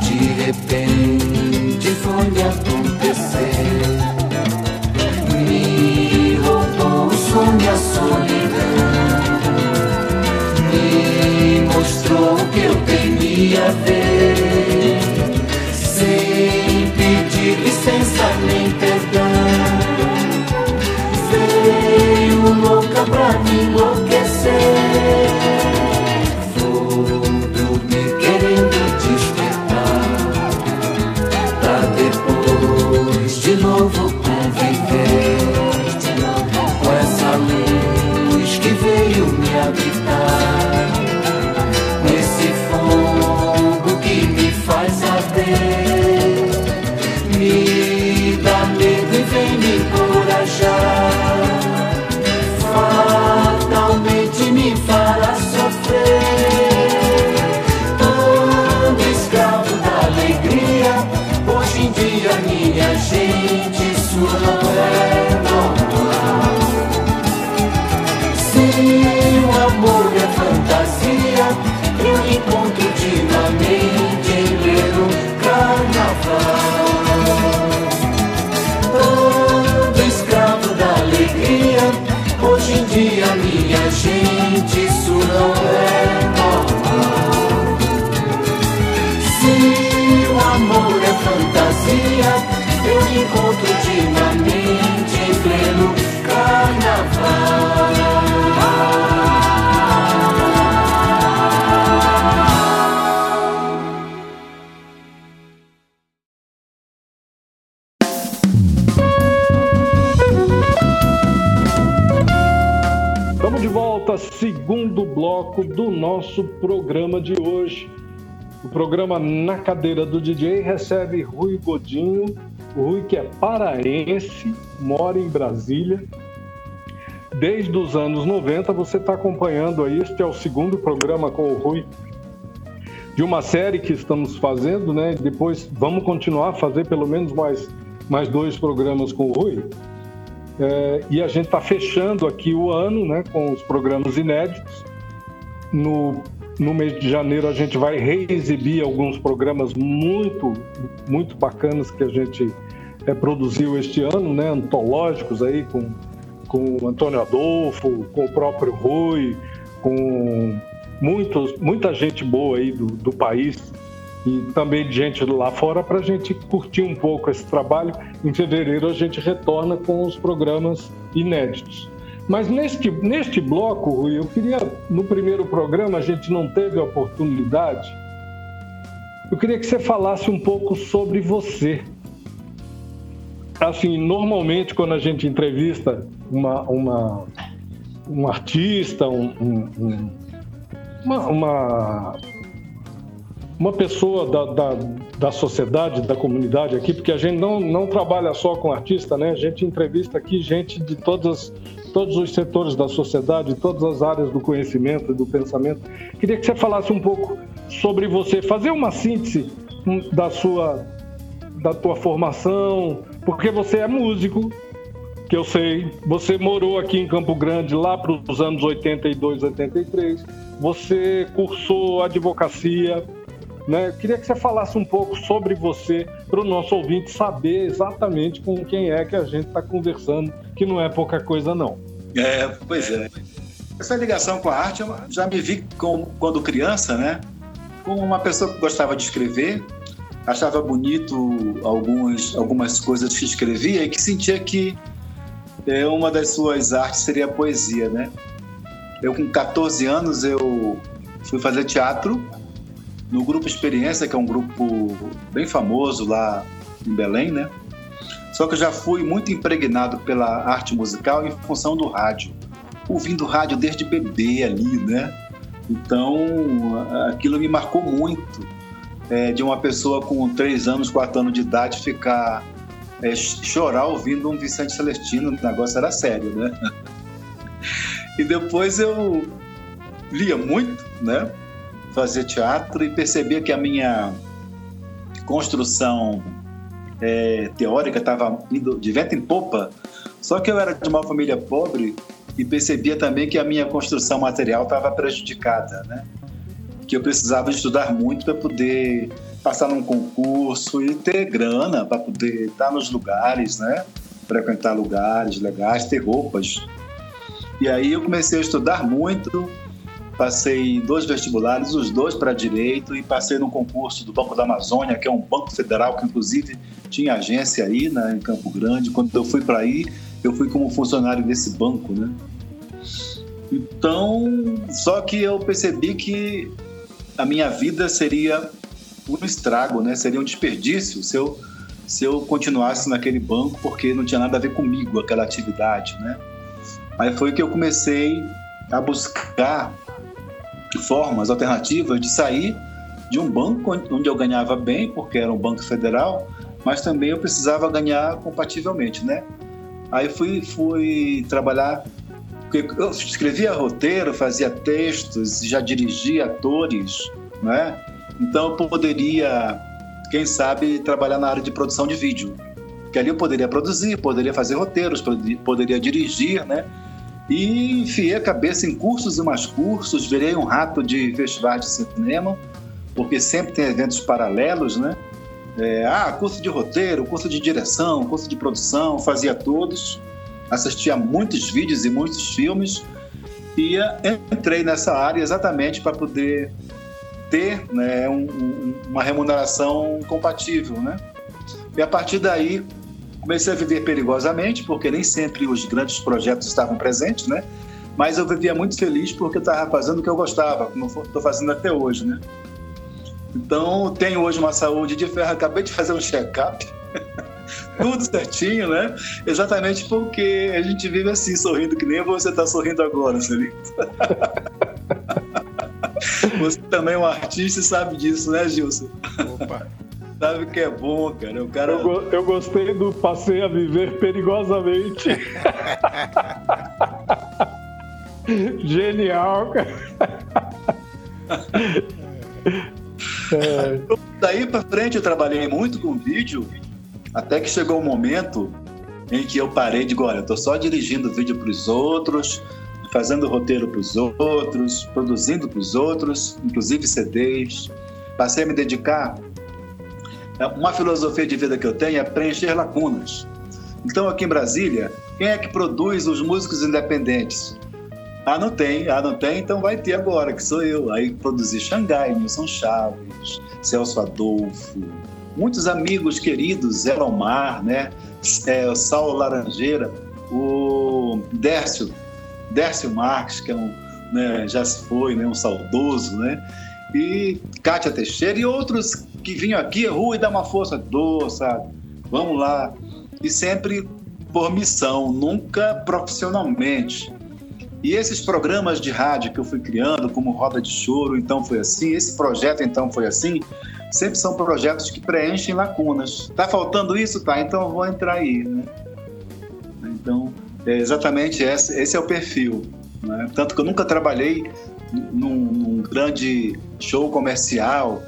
de repente foi me acontecer. O programa Na Cadeira do DJ recebe Rui Godinho, o Rui que é paraense, mora em Brasília. Desde os anos 90 você está acompanhando aí, este é o segundo programa com o Rui de uma série que estamos fazendo, né? Depois vamos continuar a fazer pelo menos mais, mais dois programas com o Rui. É, e a gente está fechando aqui o ano né, com os programas inéditos. No, no mês de janeiro a gente vai reexibir alguns programas muito, muito bacanas que a gente é, produziu este ano, né, antológicos aí com, com o Antônio Adolfo, com o próprio Rui, com muitos, muita gente boa aí do, do país e também de gente lá fora para a gente curtir um pouco esse trabalho. Em fevereiro a gente retorna com os programas inéditos. Mas neste, neste bloco, Rui, eu queria, no primeiro programa a gente não teve a oportunidade, eu queria que você falasse um pouco sobre você. Assim, normalmente quando a gente entrevista uma, uma, um artista, um, um, uma, uma uma pessoa da, da, da, sociedade, da comunidade aqui, porque a gente não, não trabalha só com artista, né? A gente entrevista aqui gente de todas, todos os setores da sociedade, todas as áreas do conhecimento e do pensamento. Queria que você falasse um pouco sobre você, fazer uma síntese da sua da tua formação, porque você é músico, que eu sei, você morou aqui em Campo Grande lá para os anos 82, 83, você cursou advocacia, né? Queria que você falasse um pouco sobre você, para o nosso ouvinte saber exatamente com quem é que a gente está conversando, que não é pouca coisa, não. É, pois é. Essa ligação com a arte, eu já me vi com, quando criança, né? Como uma pessoa que gostava de escrever, achava bonito algumas, algumas coisas que escrevia e que sentia que é, uma das suas artes seria a poesia, né? Eu, com 14 anos, eu fui fazer teatro no Grupo Experiência, que é um grupo bem famoso lá em Belém, né? Só que eu já fui muito impregnado pela arte musical em função do rádio, ouvindo rádio desde bebê ali, né? Então, aquilo me marcou muito, é, de uma pessoa com três anos, quatro anos de idade ficar é, chorar ouvindo um Vicente Celestino, o negócio era sério, né? E depois eu lia muito, né? Fazer teatro e percebia que a minha construção é, teórica estava indo de vento em popa. Só que eu era de uma família pobre e percebia também que a minha construção material estava prejudicada, né? Que eu precisava estudar muito para poder passar num concurso e ter grana para poder estar nos lugares, né? Frequentar lugares legais, ter roupas. E aí eu comecei a estudar muito passei dois vestibulares, os dois para direito, e passei no concurso do Banco da Amazônia, que é um banco federal que inclusive tinha agência aí né, em Campo Grande. Quando eu fui para aí, eu fui como funcionário desse banco, né? Então, só que eu percebi que a minha vida seria um estrago, né? Seria um desperdício se eu se eu continuasse naquele banco, porque não tinha nada a ver comigo aquela atividade, né? Aí foi que eu comecei a buscar formas alternativas de sair de um banco onde eu ganhava bem, porque era um banco federal, mas também eu precisava ganhar compativelmente, né? Aí fui, fui trabalhar, eu escrevia roteiro, fazia textos, já dirigia atores, né? Então eu poderia, quem sabe, trabalhar na área de produção de vídeo. Que ali eu poderia produzir, poderia fazer roteiros, poderia dirigir, né? E enfiei a cabeça em cursos e mais cursos, virei um rato de festivais de cinema, porque sempre tem eventos paralelos, né? É, ah, curso de roteiro, curso de direção, curso de produção, fazia todos, assistia muitos vídeos e muitos filmes e entrei nessa área exatamente para poder ter né, um, um, uma remuneração compatível, né? E a partir daí Comecei a viver perigosamente, porque nem sempre os grandes projetos estavam presentes, né? Mas eu vivia muito feliz porque eu estava fazendo o que eu gostava, como estou fazendo até hoje, né? Então, tenho hoje uma saúde de ferro. Acabei de fazer um check-up. tudo certinho, né? Exatamente porque a gente vive assim, sorrindo, que nem você está sorrindo agora, Celito. Você também é um artista e sabe disso, né, Gilson? Opa. Sabe que é bom, cara. O cara... Eu, eu gostei do passei a viver perigosamente. Genial, cara. É. Daí para frente eu trabalhei muito com vídeo, até que chegou um momento em que eu parei de, olha, eu tô só dirigindo vídeo para os outros, fazendo roteiro para os outros, produzindo para os outros, inclusive CDs. Passei a me dedicar. Uma filosofia de vida que eu tenho é preencher lacunas. Então, aqui em Brasília, quem é que produz os músicos independentes? Ah, não tem. Ah, não tem, então vai ter agora, que sou eu. Aí produzi Xangai, Nilson Chaves, Celso Adolfo, muitos amigos queridos, Zé Omar, né? É, o Saulo Laranjeira, o Dércio, Dércio Marques, que é um, né, já se foi, né, um saudoso, né? E Kátia Teixeira e outros que vinham aqui, Rui, dá uma força, dou, sabe? Vamos lá. E sempre por missão, nunca profissionalmente. E esses programas de rádio que eu fui criando, como Roda de Choro, então foi assim, esse projeto então foi assim, sempre são projetos que preenchem lacunas. Tá faltando isso? Tá, então eu vou entrar aí, né? Então, é exatamente esse, esse é o perfil. Né? Tanto que eu nunca trabalhei num, num grande show comercial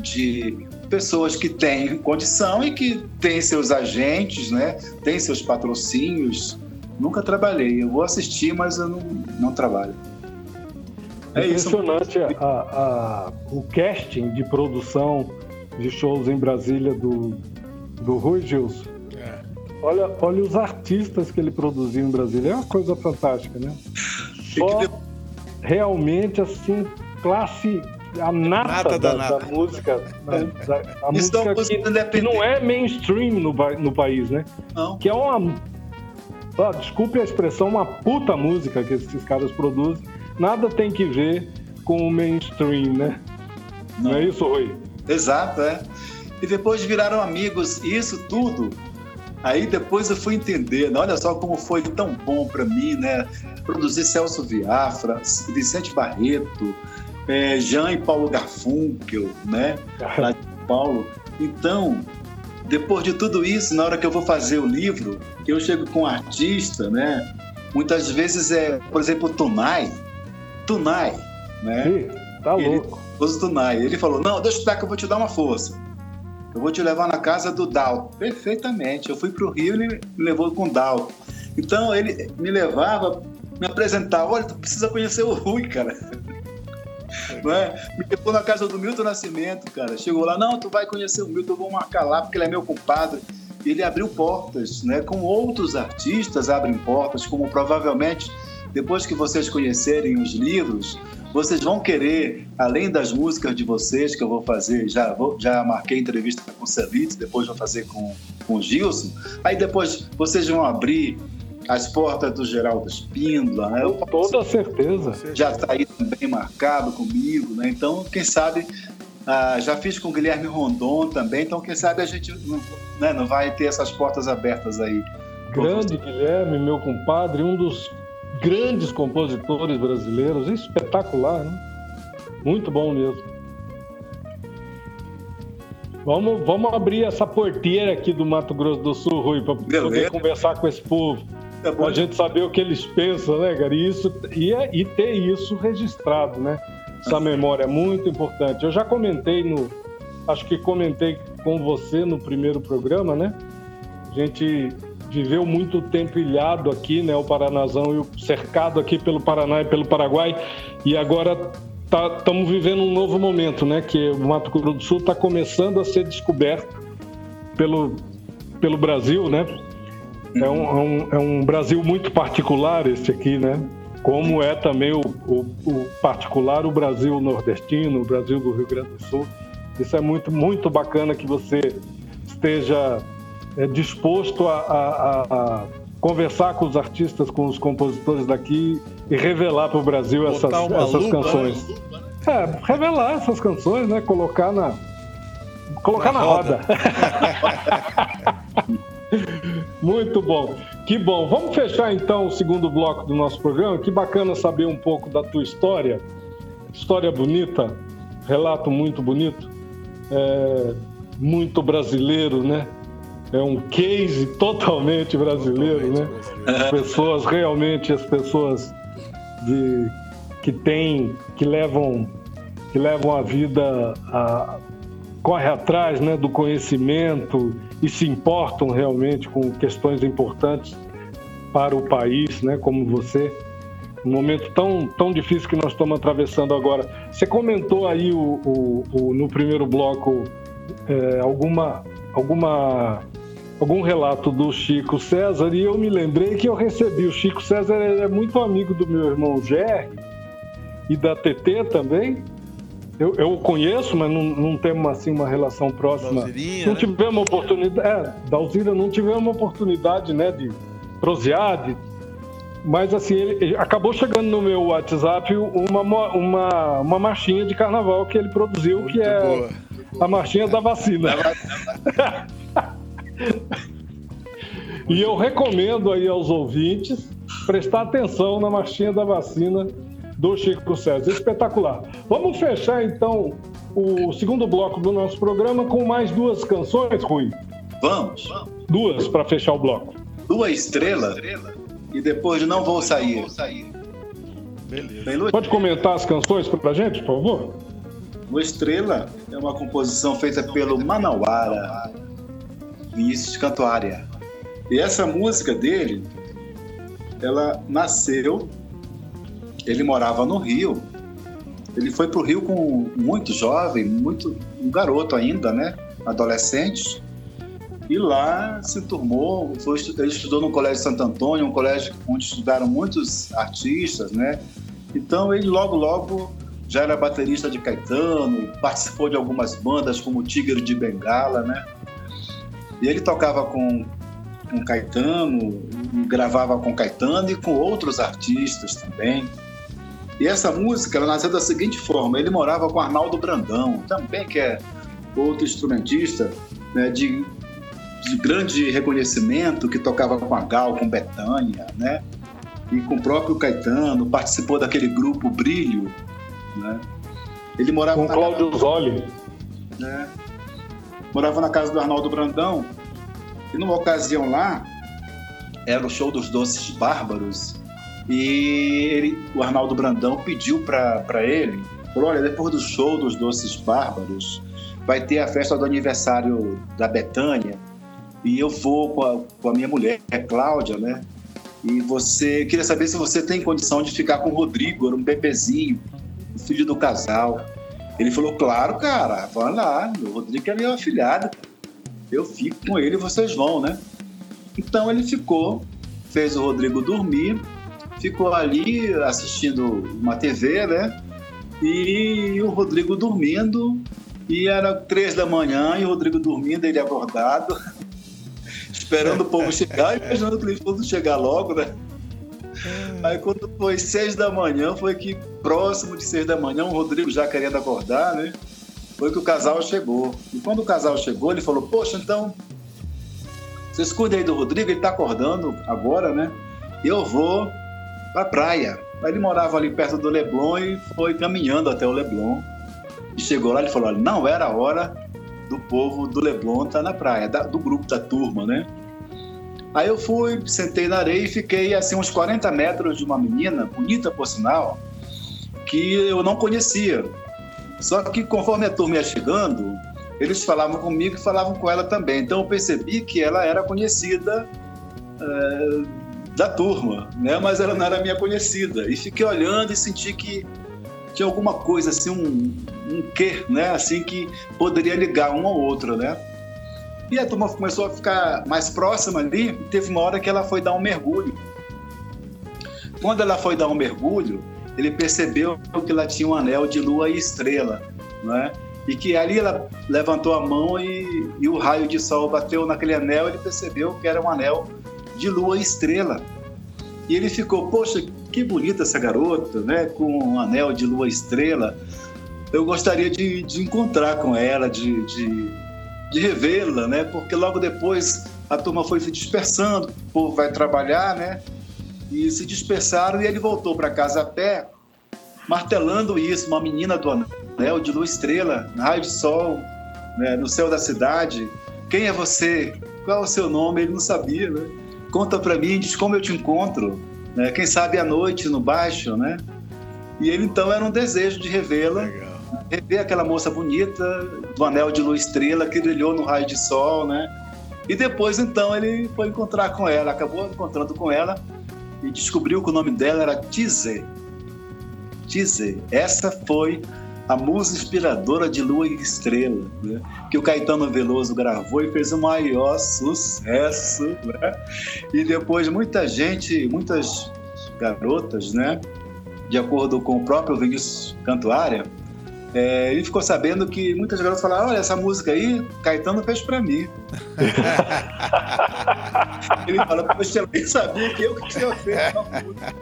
de pessoas que têm condição e que têm seus agentes, né? têm seus patrocínios. Nunca trabalhei. Eu vou assistir, mas eu não, não trabalho. É Impressionante isso. A, a, o casting de produção de shows em Brasília do, do Rui Gilson. Olha, olha os artistas que ele produziu em Brasília. É uma coisa fantástica, né? Só realmente, assim, classe, a nata, da, da, música. Né? Da, a música que, que, não é mainstream no, no país, né? Não. Que é uma. Ah, desculpe a expressão, uma puta música que esses caras produzem. Nada tem que ver com o mainstream, né? Não, não é isso, Rui? Exato, é. E depois viraram amigos, isso tudo Aí depois eu fui entender, olha só como foi tão bom para mim, né? Produzir Celso Viafra, Vicente Barreto, é, Jean e Paulo Garfunkel, né? Lá de Paulo. Então, depois de tudo isso, na hora que eu vou fazer o livro, eu chego com um artista, né? Muitas vezes é, por exemplo, Tunai. Tunai, né? Sim, tá louco. Ele, Tunai. Ele falou: Não, deixa eu dar que eu vou te dar uma força. Eu vou te levar na casa do Dalton. Perfeitamente. Eu fui para o Rio e ele me levou com o Dalton. Então ele me levava, me apresentava. Olha, tu precisa conhecer o Rui, cara. É? Me levou na casa do Milton Nascimento, cara. Chegou lá, não, tu vai conhecer o Milton, eu vou marcar lá porque ele é meu compadre. Ele abriu portas, né? Como outros artistas abrem portas, como provavelmente depois que vocês conhecerem os livros, vocês vão querer, além das músicas de vocês que eu vou fazer, já, vou, já marquei entrevista com o Celite, depois vou fazer com, com o Gilson, aí depois vocês vão abrir as portas do Geraldo Espíndola, né? Com toda certeza. Já está aí também marcado comigo, né? Então, quem sabe, ah, já fiz com o Guilherme Rondon também, então quem sabe a gente não, né, não vai ter essas portas abertas aí. Grande Guilherme, meu compadre, um dos grandes compositores brasileiros, espetacular, né? Muito bom mesmo. Vamos, vamos abrir essa porteira aqui do Mato Grosso do Sul, Rui, para poder conversar com esse povo. Para a gente saber o que eles pensam, né, cara? E, isso, e, é, e ter isso registrado, né? Essa memória é muito importante. Eu já comentei no. Acho que comentei com você no primeiro programa, né? A gente viveu muito tempo ilhado aqui, né, o Paranazão, cercado aqui pelo Paraná e pelo Paraguai, e agora estamos tá, vivendo um novo momento, né, que o Mato Grosso do Sul está começando a ser descoberto pelo, pelo Brasil, né? É um, é, um, é um Brasil muito particular esse aqui, né? Como é também o, o, o particular o Brasil nordestino, o Brasil do Rio Grande do Sul. Isso é muito, muito bacana que você esteja é, disposto a, a, a, conversar com os artistas, com os compositores daqui e revelar para o Brasil essas, essas lupa, canções. Né? É, revelar essas canções, né? Colocar na. Colocar na, na roda. roda. Muito bom. Que bom. Vamos fechar então o segundo bloco do nosso programa. Que bacana saber um pouco da tua história. História bonita, relato muito bonito. É, muito brasileiro, né? É um case totalmente brasileiro, Totalmente né? brasileiro. As pessoas realmente, as pessoas de, que têm, que levam, que levam a vida a, corre atrás né, do conhecimento e se importam realmente com questões importantes para o país, né, como você. Um momento tão, tão difícil que nós estamos atravessando agora. Você comentou aí o, o- o- no primeiro bloco é, alguma, alguma, algum relato do Chico César e eu me lembrei que eu recebi. O Chico César ele é muito amigo do meu irmão Gerry e da TT também. Eu, eu conheço, mas não, não temos assim uma relação próxima. Alzirinha, não né? tivemos oportunidade, é, da Alzira não tivemos oportunidade, né, de prosear, de- mas assim, ele, ele acabou chegando no meu WhatsApp uma, uma, uma marchinha de carnaval que ele produziu, que Muito é boa. a marchinha da vacina. e eu recomendo aí aos ouvintes prestar atenção na marchinha da vacina do Chico César. Espetacular. Vamos fechar então o segundo bloco do nosso programa com mais duas canções, Rui. Vamos. Duas para fechar o bloco. Duas estrelas e depois de Não Vou Sair. Beleza. Tem luz? Pode comentar as canções pra gente, por favor? O Estrela é uma composição feita pelo Manauara Vinícius Cantuária. E essa música dele, ela nasceu, ele morava no Rio. Ele foi para o Rio com muito jovem, muito um garoto ainda, né? Adolescente. E lá se turmou, foi, ele estudou no Colégio Santo Antônio, um colégio onde estudaram muitos artistas, né? Então ele logo, logo já era baterista de Caetano, participou de algumas bandas como Tigre de Bengala, né? E ele tocava com, com Caetano, gravava com Caetano e com outros artistas também. E essa música ela nasceu da seguinte forma: ele morava com Arnaldo Brandão, também que é outro instrumentista né, de, de grande reconhecimento, que tocava com a Gal, com Betânia, né? E com o próprio Caetano, participou daquele grupo Brilho, né? Ele morava Com na Cláudio Zoli. né? Morava na casa do Arnaldo Brandão. E numa ocasião lá, era o show dos Doces Bárbaros. E ele, o Arnaldo Brandão pediu para ele: falou, olha, depois do show dos Doces Bárbaros, vai ter a festa do aniversário da Betânia. E eu vou com a, com a minha mulher, a Cláudia, né? E você queria saber se você tem condição de ficar com o Rodrigo, era um bebezinho, filho do casal. Ele falou, claro, cara, vai lá, o Rodrigo é meu afilhado. Eu fico com ele e vocês vão, né? Então ele ficou, fez o Rodrigo dormir, ficou ali assistindo uma TV, né? E o Rodrigo dormindo, e era três da manhã, e o Rodrigo dormindo, ele acordado, esperando o povo chegar, imaginando que eles fossem chegar logo, né? Aí quando foi seis da manhã, foi que próximo de seis da manhã, o Rodrigo já querendo acordar, né? Foi que o casal chegou. E quando o casal chegou, ele falou, poxa, então, vocês cuidem aí do Rodrigo, ele tá acordando agora, né? Eu vou pra praia. Aí ele morava ali perto do Leblon e foi caminhando até o Leblon. E chegou lá, ele falou, olha, não era a hora do povo do Leblon estar na praia, da- do grupo da turma, né? Aí eu fui, sentei na areia e fiquei assim uns 40 metros de uma menina, bonita por sinal, que eu não conhecia. Só que conforme a turma ia chegando, eles falavam comigo e falavam com ela também. Então eu percebi que ela era conhecida eh, da turma, né? Mas ela não era minha conhecida. E fiquei olhando e senti que tinha alguma coisa assim, um, um quê, né? Assim que poderia ligar um ao outro, né? E a turma começou a ficar mais próxima ali. Teve uma hora que ela foi dar um mergulho. Quando ela foi dar um mergulho, ele percebeu que ela tinha um anel de lua e estrela, né? E que ali ela levantou a mão e, e o raio de sol bateu naquele anel. Ele percebeu que era um anel de lua estrela. E ele ficou, poxa, que bonita essa garota, né? Com um anel de lua estrela. Eu gostaria de, de encontrar com ela, de, de, de revê-la, né? Porque logo depois a turma foi se dispersando, o povo vai trabalhar, né? E se dispersaram e ele voltou para casa a pé, martelando isso, uma menina do anel de luz estrela, raio de sol, né, no céu da cidade. Quem é você? Qual é o seu nome? Ele não sabia, né? Conta para mim, diz como eu te encontro. Né? Quem sabe à noite no baixo, né? E ele então era um desejo de revê-la, rever aquela moça bonita do anel de luz estrela que brilhou no raio de sol, né? E depois então ele foi encontrar com ela, acabou encontrando com ela e descobriu que o nome dela era Tizé. Tizé. Essa foi a musa inspiradora de Lua e Estrela, né? que o Caetano Veloso gravou e fez o maior sucesso. Né? E depois muita gente, muitas garotas, né? de acordo com o próprio Vinícius Cantuária, é, ele ficou sabendo que muitas garotas falaram: olha, essa música aí, Caetano fez para mim. ele fala: Poxa, eu nem sabia que eu que tinha feito a música.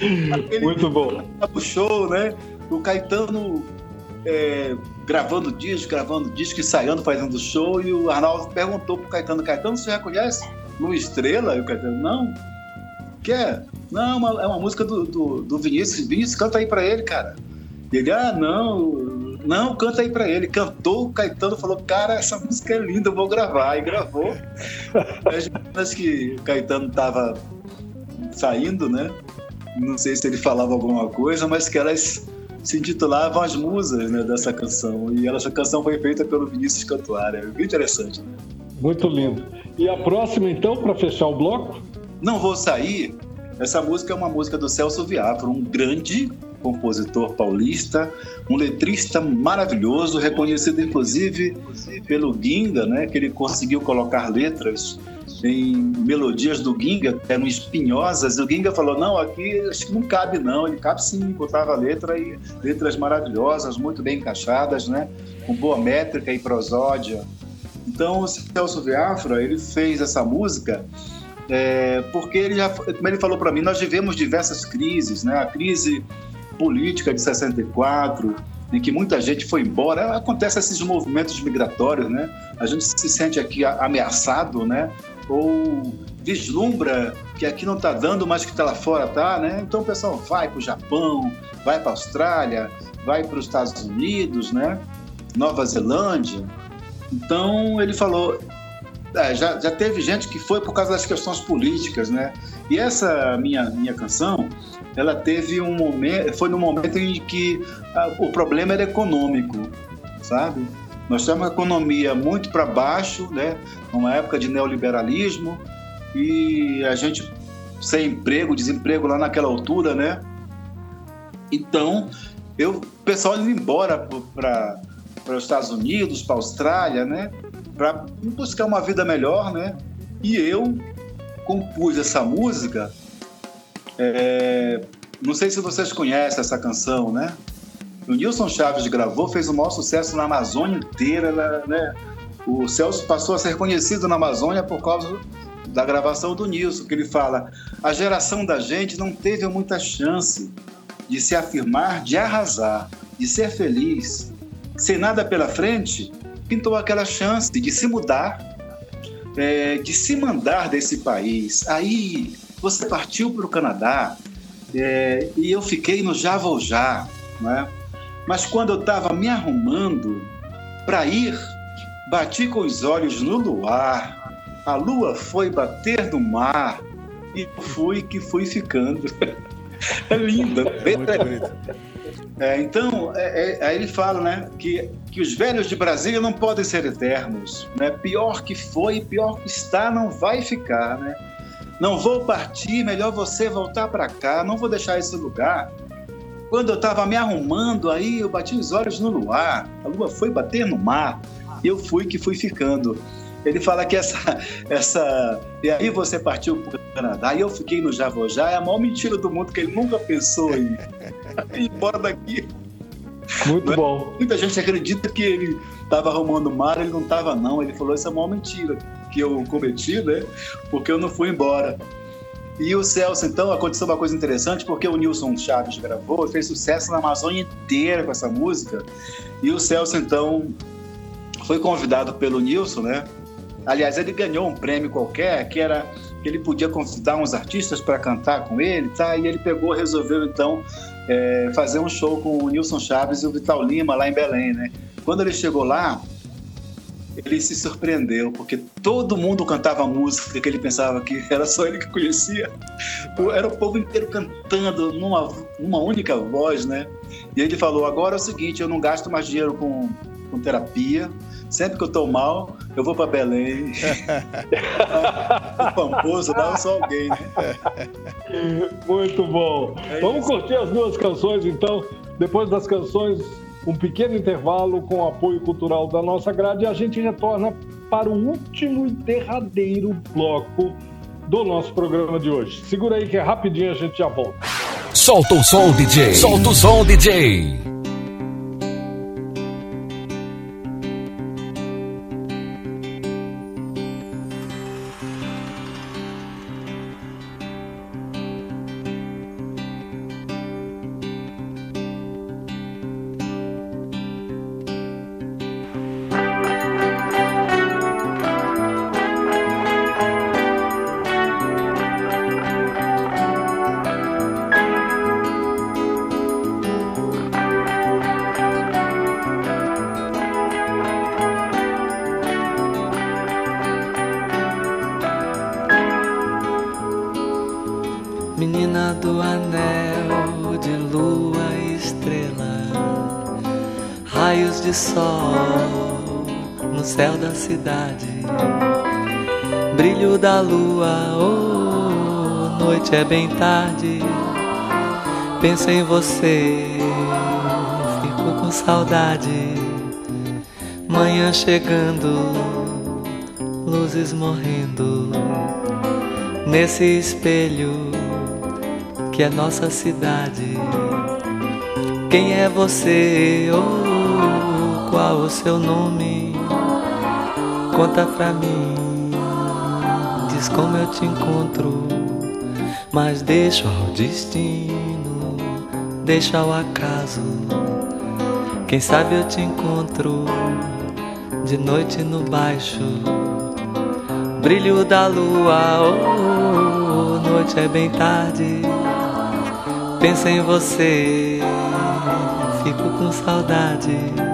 Muito bom. O show, né? O Caetano é, gravando disco, gravando disco, ensaiando, fazendo show, e o Arnaldo perguntou pro Caetano, Caetano, você já conhece Lua Estrela? E o Caetano, não. Quer? Não, é uma, é uma música do, do, do, Vinícius. Vinícius, canta aí pra ele, cara. E ele, ah, não, não, canta aí pra ele. Cantou, o Caetano falou, cara, essa música é linda, eu vou gravar. E gravou. As meninas que o Caetano tava saindo, né? Não sei se ele falava alguma coisa, mas que elas se intitulavam As Musas né, dessa canção. E essa canção foi feita pelo Vinícius Cantuária. É bem interessante. Né? Muito lindo. E a próxima, então, para fechar o bloco? Não Vou Sair. Essa música é uma música do Celso Viafro, um grande compositor paulista, um letrista maravilhoso, reconhecido inclusive pelo Ginga, né, que ele conseguiu colocar letras em melodias do Ginga, que eram espinhosas, e o Ginga falou, não, aqui acho que não cabe não, ele cabe sim, botava letra e letras maravilhosas, muito bem encaixadas, né, com boa métrica e prosódia. Então o Celso Viafra, ele fez essa música é, porque ele já, como ele falou para mim, nós vivemos diversas crises, né, a crise política de 64, em que muita gente foi embora. Acontece esses movimentos migratórios, né? A gente se sente aqui ameaçado, né? Ou vislumbra que aqui não está dando, mas que está lá fora tá, né? Então o pessoal vai para o Japão, vai para a Austrália, vai para os Estados Unidos, né? Nova Zelândia. Então ele falou, é, já, já teve gente que foi por causa das questões políticas, né? E essa minha minha canção, ela teve um momento, foi no momento em que ah, o problema era econômico, sabe? Nós temos uma economia muito para baixo, né? Numa época de neoliberalismo e a gente sem emprego, desemprego lá naquela altura, né? Então, eu, o pessoal indo embora para os Estados Unidos, para a Austrália, né? Para buscar uma vida melhor, né? E eu compus essa música é, não sei se vocês conhecem essa canção, né? O Nilson Chaves gravou, fez o maior sucesso na Amazônia inteira, né? O Celso passou a ser conhecido na Amazônia por causa da gravação do Nilson, que ele fala: a geração da gente não teve muita chance de se afirmar, de arrasar, de ser feliz. Sem nada pela frente, pintou aquela chance de se mudar, é, de se mandar desse país. Aí você partiu para o Canadá é, e eu fiquei no já, né? Mas quando eu estava me arrumando para ir, bati com os olhos no luar. A lua foi bater no mar e fui que fui ficando. é linda, é muito bonito. É, então, é, é, aí ele fala né, que, que os velhos de Brasília não podem ser eternos. Né? Pior que foi, pior que está, não vai ficar. Né? Não vou partir, melhor você voltar para cá, não vou deixar esse lugar. Quando eu estava me arrumando, aí eu bati os olhos no luar, a lua foi bater no mar, e eu fui que fui ficando. Ele fala que essa, essa. E aí você partiu para o Canadá e eu fiquei no Javojá, é a maior mentira do mundo que ele nunca pensou em ir embora daqui. Muito é? bom. Muita gente acredita que ele estava arrumando o mar, ele não estava, não. Ele falou: essa é a maior mentira que eu cometi, né? Porque eu não fui embora. E o Celso, então, aconteceu uma coisa interessante, porque o Nilson Chaves gravou, fez sucesso na Amazônia inteira com essa música. E o Celso, então, foi convidado pelo Nilson, né? Aliás, ele ganhou um prêmio qualquer que era que ele podia convidar uns artistas para cantar com ele, tá? E ele pegou, resolveu então é, fazer um show com o Nilson Chaves e o Vital Lima lá em Belém, né? Quando ele chegou lá, ele se surpreendeu, porque todo mundo cantava música que ele pensava que era só ele que conhecia. Era o povo inteiro cantando numa, numa única voz, né? E ele falou: agora é o seguinte, eu não gasto mais dinheiro com, com terapia. Sempre que eu tô mal, eu vou para Belém. o famoso dá só alguém, né? Muito bom. É Vamos isso. curtir as duas canções, então. Depois das canções, um pequeno intervalo com o apoio cultural da nossa grade e a gente retorna para o último e derradeiro bloco do nosso programa de hoje. Segura aí que é rapidinho a gente já volta. Solta o som, DJ. Solta o som, DJ. Sol no céu da cidade, brilho da lua, oh, noite é bem tarde. Penso em você, fico com saudade. Manhã chegando, luzes morrendo nesse espelho que é nossa cidade. Quem é você? Oh, qual o seu nome? Conta pra mim, diz como eu te encontro. Mas deixa ao destino, deixa ao acaso. Quem sabe eu te encontro de noite no baixo. Brilho da lua, oh, noite é bem tarde. Penso em você, fico com saudade.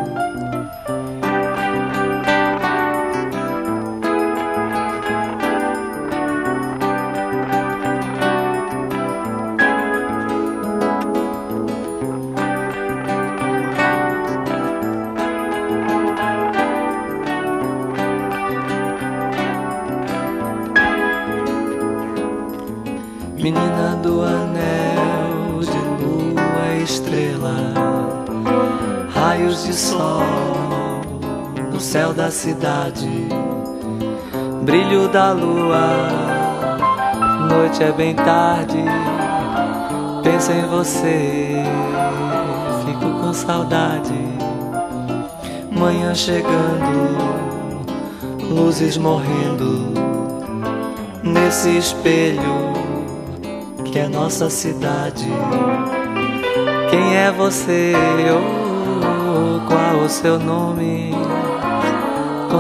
Cidade, brilho da lua, noite é bem tarde. Penso em você, fico com saudade. Manhã chegando, luzes morrendo nesse espelho que é nossa cidade. Quem é você? Oh, qual o seu nome?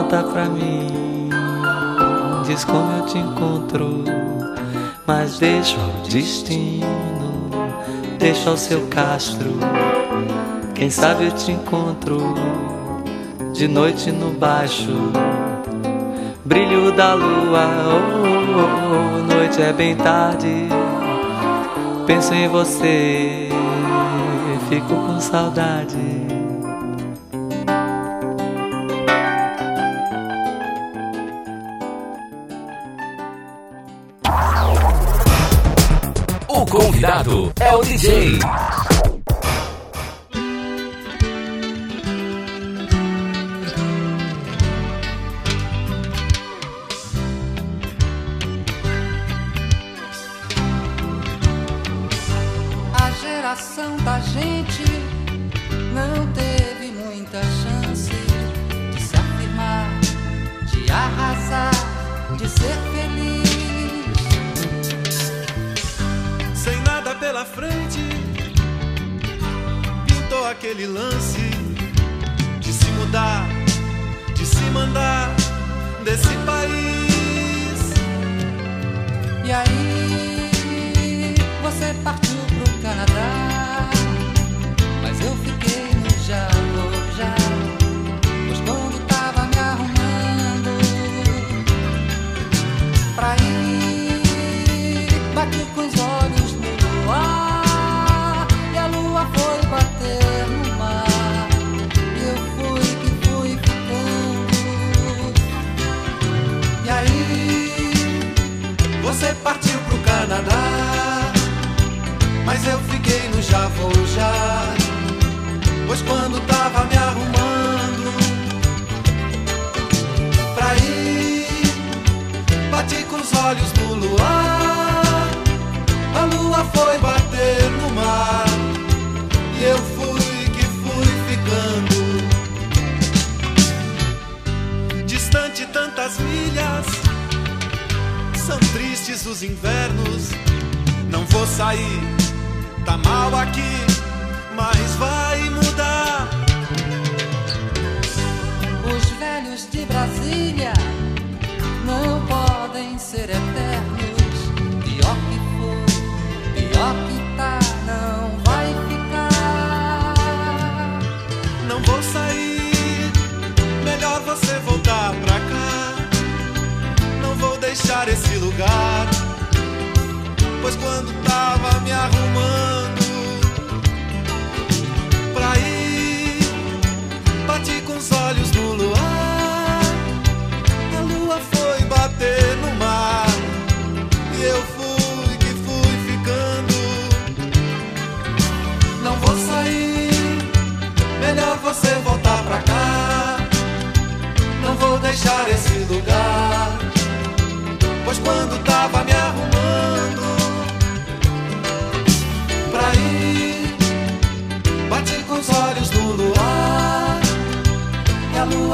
Conta pra mim, diz como eu te encontro. Mas deixa ao destino, deixa ao seu castro. Quem sabe eu te encontro de noite no baixo. Brilho da lua, oh, oh, oh, noite é bem tarde. Penso em você, fico com saudade. Convidado é o DJ.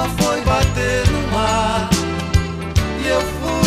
foi bater no mar e eu fui.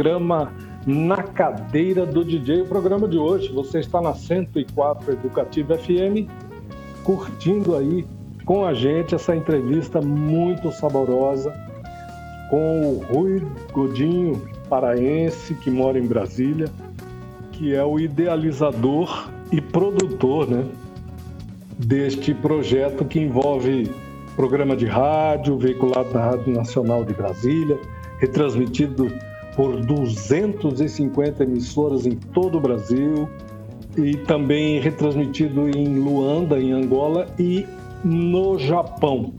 programa Na Cadeira do DJ, o programa de hoje. Você está na 104 Educativa FM, curtindo aí com a gente essa entrevista muito saborosa com o Rui Godinho, paraense, que mora em Brasília, que é o idealizador e produtor né, deste projeto que envolve programa de rádio, veiculado na Rádio Nacional de Brasília, retransmitido por 250 emissoras em todo o Brasil e também retransmitido em Luanda, em Angola e no Japão.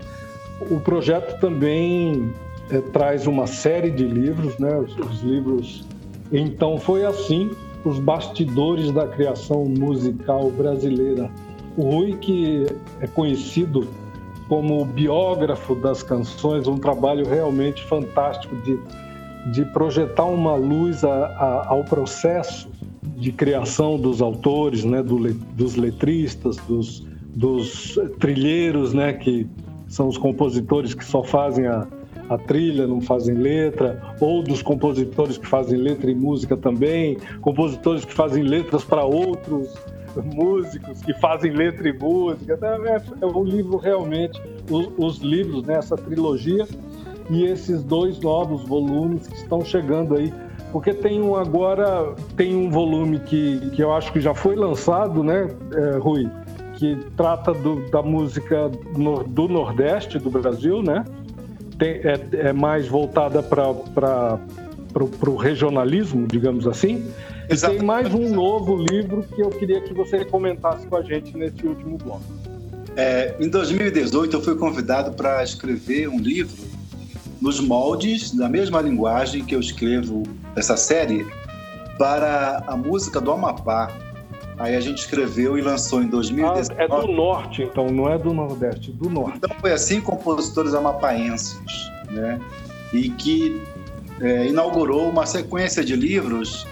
O projeto também é, traz uma série de livros, né, os, os, livros. Então foi assim os bastidores da criação musical brasileira. O Rui que é conhecido como o biógrafo das canções, um trabalho realmente fantástico de de projetar uma luz a, a, ao processo de criação dos autores, né, do, dos letristas, dos, dos trilheiros, né, que são os compositores que só fazem a, a trilha, não fazem letra, ou dos compositores que fazem letra e música também, compositores que fazem letras para outros músicos que fazem letra e música. Então, é, é um livro realmente, os, os livros, né, trilogia, e esses dois novos volumes que estão chegando aí porque tem um agora tem um volume que, que eu acho que já foi lançado, né, é, Rui, que trata do, da música no, do Nordeste do Brasil, né? Tem, é, é mais voltada para o regionalismo, digamos assim. E tem mais um novo livro que eu queria que você comentasse com a gente nesse último bloco. É, em 2018, eu fui convidado para escrever um livro nos moldes da mesma linguagem que eu escrevo essa série para a música do Amapá. Aí a gente escreveu e lançou em 2019. Ah, é do norte, então, não é do nordeste, do norte. Então foi assim compositores amapaenses, né? E que é, inaugurou uma sequência de livros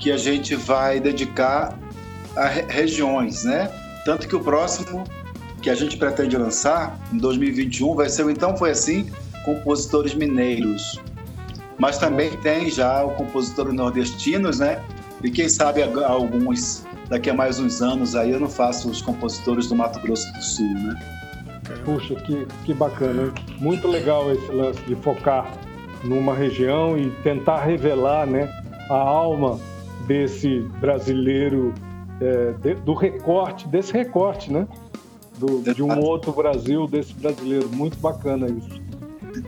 que a gente vai dedicar a regiões, né? Tanto que o próximo que a gente pretende lançar em 2021 vai ser o Então Foi Assim, compositores mineiros. Mas também tem já o compositores nordestinos, né? E quem sabe alguns, daqui a mais uns anos, aí eu não faço os compositores do Mato Grosso do Sul, né? Puxa, que, que bacana. Hein? Muito legal esse lance de focar numa região e tentar revelar né, a alma desse brasileiro, é, de, do recorte, desse recorte, né? Do, de um outro Brasil, desse brasileiro. Muito bacana isso.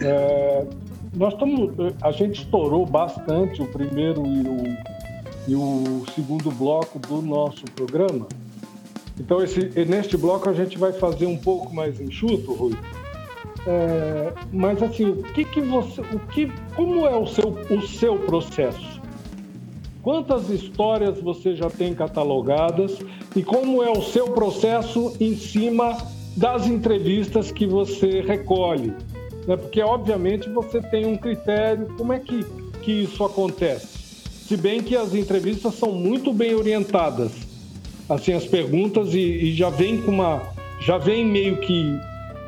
É, nós estamos, a gente estourou bastante o primeiro e o, e o segundo bloco do nosso programa. Então, esse, neste bloco a gente vai fazer um pouco mais enxuto, Rui. É, mas assim, o que, que você, o que, como é o seu, o seu processo? Quantas histórias você já tem catalogadas e como é o seu processo em cima das entrevistas que você recolhe? Né? Porque, obviamente, você tem um critério. Como é que, que isso acontece? Se bem que as entrevistas são muito bem orientadas, assim, as perguntas, e, e já vem com uma. Já vem meio que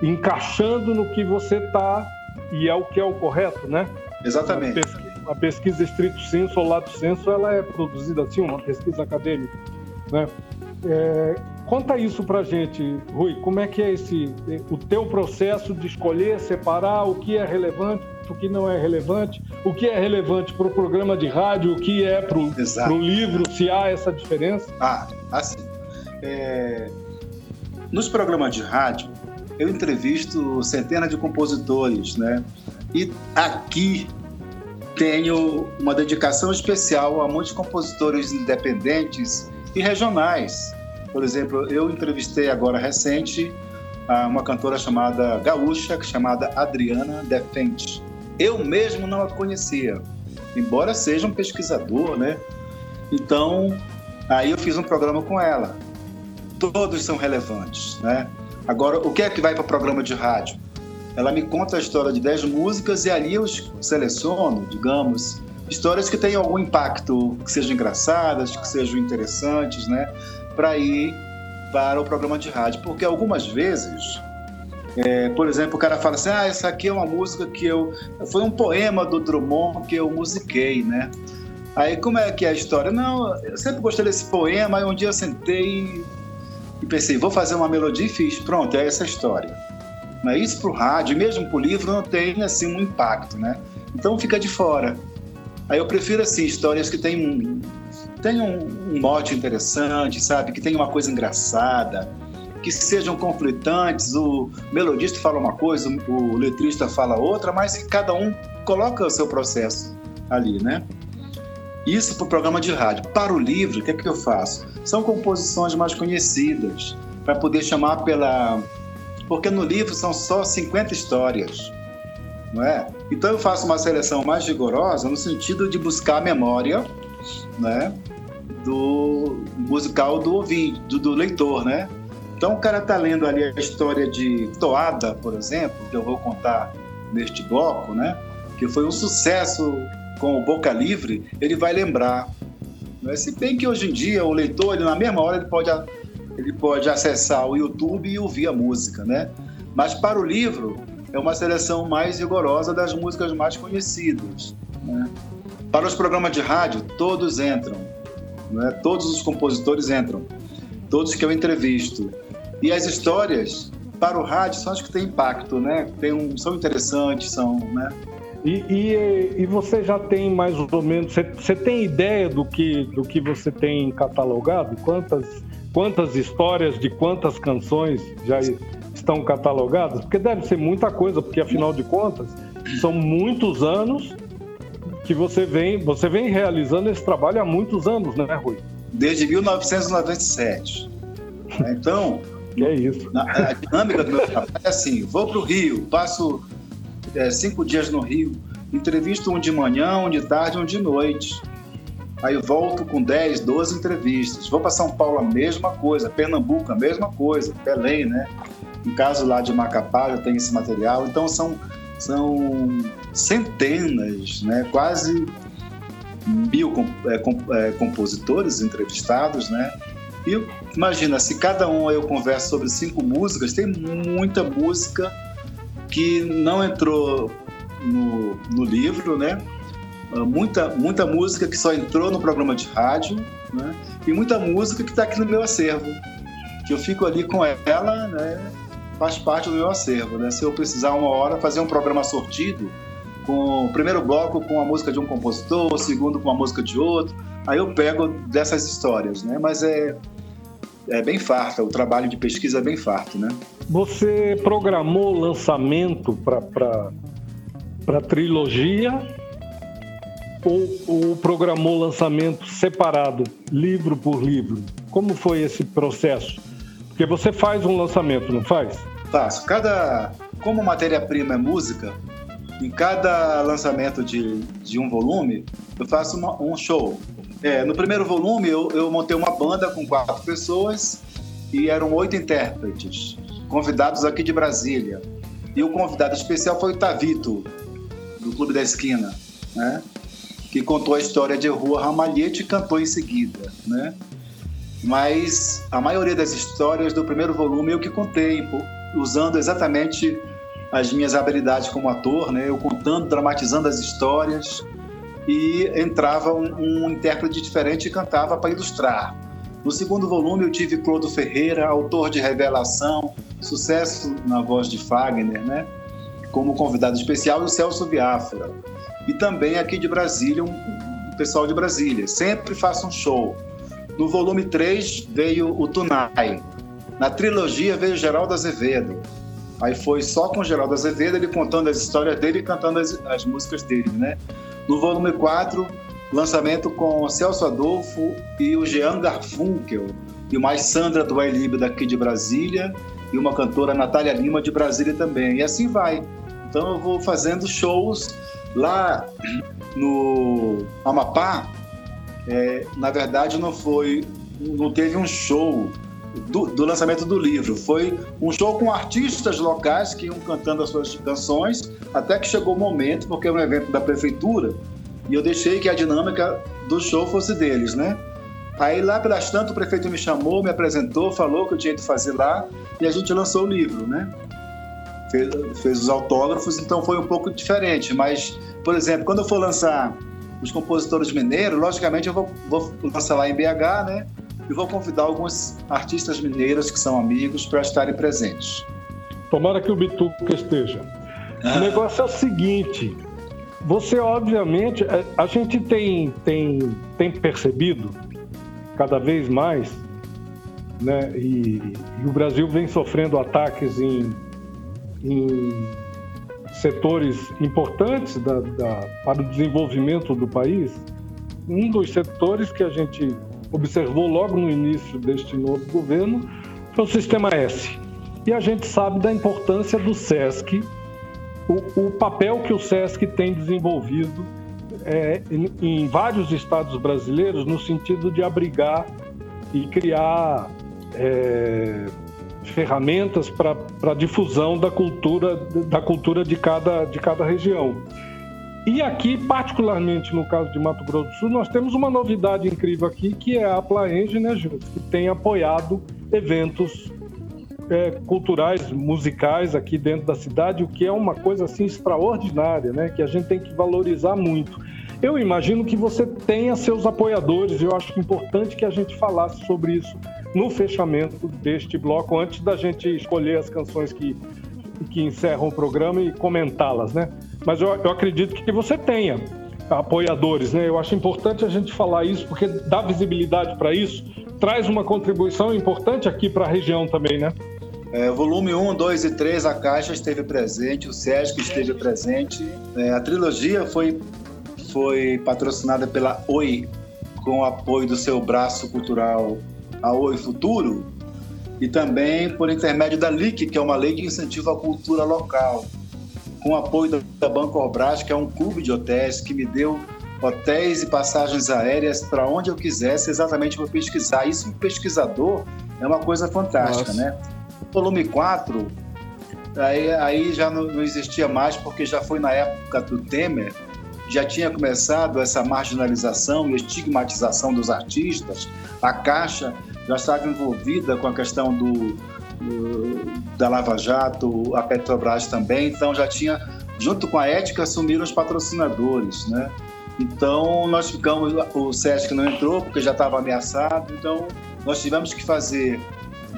encaixando no que você está e é o que é o correto, né? Exatamente. A pesquisa, a pesquisa estrito senso ou lato senso, ela é produzida assim, uma pesquisa acadêmica, né? É, Conta isso pra gente, Rui. Como é que é esse o teu processo de escolher, separar o que é relevante, o que não é relevante, o que é relevante para o programa de rádio, o que é para o livro, se há essa diferença? Ah, assim. É... Nos programas de rádio, eu entrevisto centenas de compositores, né? E aqui tenho uma dedicação especial a muitos compositores independentes e regionais por exemplo, eu entrevistei agora recente uma cantora chamada gaúcha, chamada Adriana Defente. Eu mesmo não a conhecia, embora seja um pesquisador, né? Então, aí eu fiz um programa com ela. Todos são relevantes, né? Agora, o que é que vai para o programa de rádio? Ela me conta a história de 10 músicas e ali eu seleciono, digamos, histórias que tenham algum impacto, que sejam engraçadas, que sejam interessantes, né? Para ir para o programa de rádio, porque algumas vezes, é, por exemplo, o cara fala assim, ah, essa aqui é uma música que eu, foi um poema do Drummond que eu musiquei, né? Aí como é que é a história? Não, eu sempre gostei desse poema, aí um dia eu sentei e pensei, vou fazer uma melodia e fiz, pronto, é essa a história. Mas isso para o rádio, mesmo para o livro, não tem assim um impacto, né? Então fica de fora. Aí eu prefiro assim histórias que têm tenha um, mote interessante, sabe? Que tenha uma coisa engraçada, que sejam conflitantes. O melodista fala uma coisa, o letrista fala outra, mas que cada um coloca o seu processo ali, né? Isso para o programa de rádio. Para o livro, o que é que eu faço? São composições mais conhecidas, para poder chamar pela. Porque no livro são só 50 histórias, não é? Então eu faço uma seleção mais rigorosa no sentido de buscar a memória, né? do musical do ouvinte, do, do leitor, né? Então o cara tá lendo ali a história de Toada, por exemplo, que eu vou contar neste bloco, né? Que foi um sucesso com o Boca Livre, ele vai lembrar. Né? Se bem que hoje em dia o leitor, ele, na mesma hora, ele pode, ele pode acessar o YouTube e ouvir a música, né? Mas para o livro, é uma seleção mais rigorosa das músicas mais conhecidas. Né? Para os programas de rádio, todos entram, né? todos os compositores entram, todos que eu entrevisto. E as histórias, para o rádio, são as que têm impacto, né? Tem um, são interessantes, são, né? E, e, e, você já tem mais ou menos, você, você, tem ideia do que, do que você tem catalogado? Quantas, quantas histórias de quantas canções já estão catalogadas? Porque deve ser muita coisa, porque afinal de contas, são muitos anos que você vem, você vem realizando esse trabalho há muitos anos, né, Rui? Desde 1997. Então, é isso. A, dinâmica do meu trabalho é assim: vou para o Rio, passo é, cinco dias no Rio, entrevisto um de manhã, um de tarde, um de noite. Aí volto com 10, 12 entrevistas. Vou para São Paulo, a mesma coisa. Pernambuco, a mesma coisa. Belém, né? No caso lá de Macapá, já tem esse material. Então são, são centenas, né? quase mil é, é, compositores entrevistados, né? E imagina, se cada um eu converso sobre cinco músicas, tem muita música que não entrou no, no livro, né? Ah, muita, muita música que só entrou no programa de rádio, né? E muita música que está aqui no meu acervo, que eu fico ali com ela, né? Faz parte do meu acervo, né? Se eu precisar uma hora fazer um programa sortido, com o primeiro bloco com a música de um compositor, o segundo com a música de outro, aí eu pego dessas histórias, né? Mas é é bem farta, o trabalho de pesquisa é bem farto, né? Você programou lançamento para a trilogia ou, ou programou lançamento separado, livro por livro? Como foi esse processo? Porque você faz um lançamento, não faz? Faço. Cada, como matéria-prima é música, em cada lançamento de, de um volume, eu faço uma, um show. É, no primeiro volume, eu, eu montei uma banda com quatro pessoas e eram oito intérpretes, convidados aqui de Brasília. E o convidado especial foi o Tavito, do Clube da Esquina, né? que contou a história de Rua Ramalhete e cantou em seguida. Né? Mas a maioria das histórias do primeiro volume eu que contei, usando exatamente as minhas habilidades como ator, né? eu contando, dramatizando as histórias e entrava um, um intérprete diferente e cantava para ilustrar. No segundo volume eu tive Clodo Ferreira, autor de Revelação, sucesso na voz de Fagner, né? como convidado especial, e o Celso Biafra. E também aqui de Brasília, um, um pessoal de Brasília. Sempre faço um show. No volume 3 veio o Tunai. Na trilogia veio Geraldo Azevedo. Aí foi só com Geraldo Azevedo, ele contando as histórias dele e cantando as, as músicas dele, né? No volume 4, lançamento com Celso Adolfo e o Jean Garfunkel, e mais Sandra do Ailib daqui de Brasília, e uma cantora Natália Lima de Brasília também. E assim vai. Então eu vou fazendo shows lá no Amapá. É, na verdade, não foi, não teve um show do, do, lançamento do livro. Foi um show com artistas locais que iam cantando as suas canções, até que chegou o momento, porque é um evento da prefeitura, e eu deixei que a dinâmica do show fosse deles, né? Aí lá pelas tantas o prefeito me chamou, me apresentou, falou que eu tinha de fazer lá, e a gente lançou o livro, né? Fez, fez os autógrafos, então foi um pouco diferente, mas, por exemplo, quando eu for lançar os compositores mineiros, logicamente eu vou, vou lançar lá em BH, né? E vou convidar alguns artistas mineiros que são amigos para estarem presentes. Tomara que o Bituca esteja. Ah. O negócio é o seguinte: você, obviamente, é, a gente tem, tem, tem percebido cada vez mais, né, e, e o Brasil vem sofrendo ataques em, em setores importantes da, da, para o desenvolvimento do país. Um dos setores que a gente observou logo no início deste novo governo foi o Sistema S. E a gente sabe da importância do SESC, o, o papel que o SESC tem desenvolvido é, em, em, vários estados brasileiros no sentido de abrigar e criar é, ferramentas para a difusão da cultura, da cultura de, cada, de cada região. E aqui, particularmente no caso de Mato Grosso do Sul, nós temos uma novidade incrível aqui, que é a Plaenge, né, Júlio, que tem apoiado eventos é, culturais, musicais aqui dentro da cidade, o que é uma coisa assim extraordinária, né? Que a gente tem que valorizar muito. Eu imagino que você tenha seus apoiadores, eu acho importante que a gente falasse sobre isso no fechamento deste bloco, antes da gente escolher as canções que, que encerram o programa e comentá-las, né? Mas eu, eu acredito que você tenha apoiadores, né? Eu acho importante a gente falar isso, porque dá visibilidade para isso, traz uma contribuição importante aqui para a região também, né? É, volume 1, 2 e 3, a Caixa esteve presente, o Sesc esteve presente. É, a trilogia foi foi patrocinada pela Oi, com o apoio do seu braço cultural, a Oi Futuro, e também por intermédio da LIC, que é uma lei de incentivo à cultura local, com o apoio da Banco Obras, que é um clube de hotéis que me deu hotéis e passagens aéreas para onde eu quisesse, exatamente para pesquisar. Isso, um pesquisador, é uma coisa fantástica, Nossa. né? O volume 4, aí, aí já não, não existia mais, porque já foi na época do Temer, já tinha começado essa marginalização e estigmatização dos artistas, a Caixa já estava envolvida com a questão do, do, da Lava Jato, a Petrobras também, então já tinha, junto com a ética, assumiram os patrocinadores, né? Então nós ficamos, o SESC não entrou porque já estava ameaçado, então nós tivemos que fazer,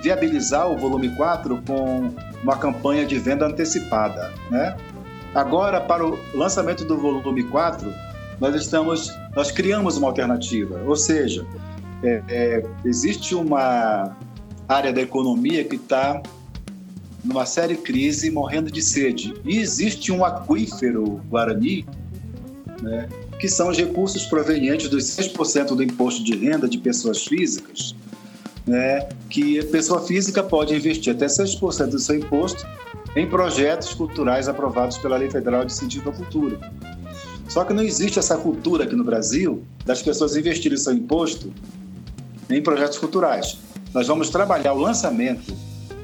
viabilizar o volume 4 com uma campanha de venda antecipada, né? Agora, para o lançamento do volume 4, nós estamos, nós criamos uma alternativa, ou seja, é, é, existe uma área da economia que está numa séria crise, morrendo de sede, e existe um aquífero Guarani, né, que são os recursos provenientes dos 6% do imposto de renda de pessoas físicas, né, que a pessoa física pode investir até 6% do seu imposto em projetos culturais aprovados pela Lei Federal de Incentivo à Cultura. Só que não existe essa cultura aqui no Brasil das pessoas investirem seu imposto em projetos culturais. Nós vamos trabalhar o lançamento,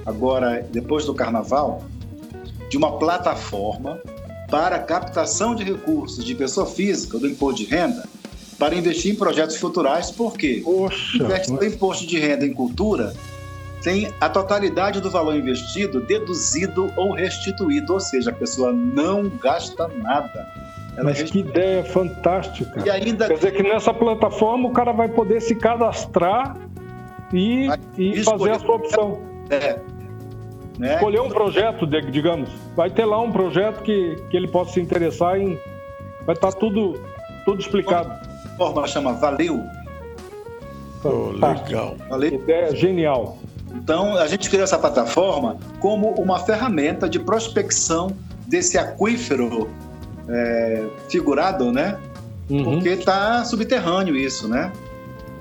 agora, depois do Carnaval, de uma plataforma para captação de recursos de pessoa física do imposto de renda para investir em projetos culturais, porque Poxa, investe no imposto de renda em cultura tem a totalidade do valor investido deduzido ou restituído, ou seja, a pessoa não gasta nada. Ela Mas que ideia fantástica. E ainda... Quer dizer que nessa plataforma o cara vai poder se cadastrar e, e fazer a sua opção. É. Né? Escolher um projeto, digamos. Vai ter lá um projeto que, que ele possa se interessar em. Vai estar tudo, tudo explicado. A forma chama Valeu. Oh, legal. Valeu. Ideia genial. Então, a gente criou essa plataforma como uma ferramenta de prospecção desse aquífero é, figurado, né? Uhum. Porque está subterrâneo isso, né?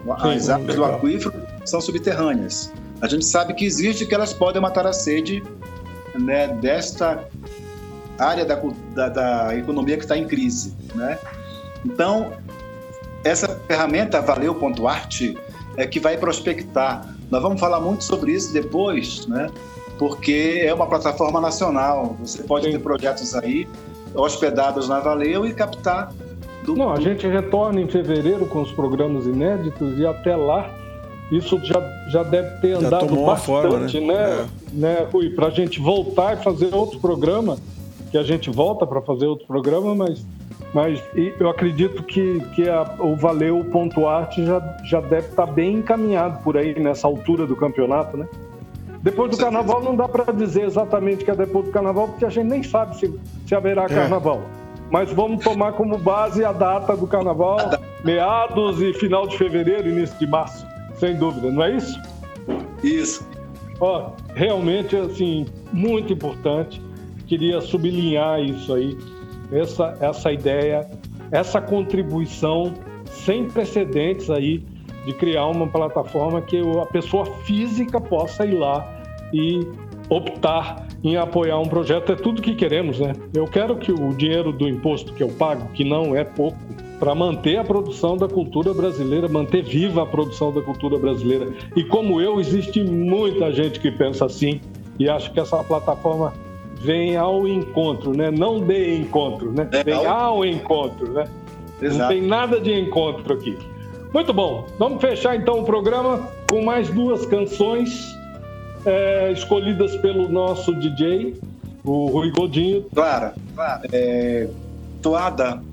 As águas do aquífero são subterrâneas. A gente sabe que existe que elas podem matar a sede né, desta área da, da, da economia que está em crise, né? Então, essa ferramenta Valeu.art é que vai prospectar nós vamos falar muito sobre isso depois, né? Porque é uma plataforma nacional. Você pode Sim. ter projetos aí hospedados na Valeu e captar. Do... Não, a gente retorna em fevereiro com os programas inéditos e até lá isso já, já deve ter já andado bastante, forma, né? né, é. né Rui? Para a gente voltar e fazer outro programa, que a gente volta para fazer outro programa, mas mas eu acredito que, que a, o Valeu Ponto Arte já, já deve estar tá bem encaminhado por aí nessa altura do campeonato, né? Depois do carnaval não dá para dizer exatamente que é depois do carnaval, porque a gente nem sabe se, se haverá é. carnaval. Mas vamos tomar como base a data do carnaval, meados e final de fevereiro, início de março, sem dúvida, não é isso? Isso. Ó, realmente, assim, muito importante. Queria sublinhar isso aí essa, essa ideia, essa contribuição sem precedentes aí de criar uma plataforma que a pessoa física possa ir lá e optar em apoiar um projeto. É tudo que queremos, né? Eu quero que o dinheiro do imposto que eu pago, que não é pouco, para manter a produção da cultura brasileira, manter viva a produção da cultura brasileira. E como eu, existe muita gente que pensa assim e acho que essa plataforma vem ao encontro, né? Não de encontro, né? É, vem ao encontro, né? Exato. Não tem nada de encontro aqui. Muito bom. Vamos fechar então o programa com mais duas canções é, escolhidas pelo nosso DJ, o Rui Godinho. Claro, claro. É, Toada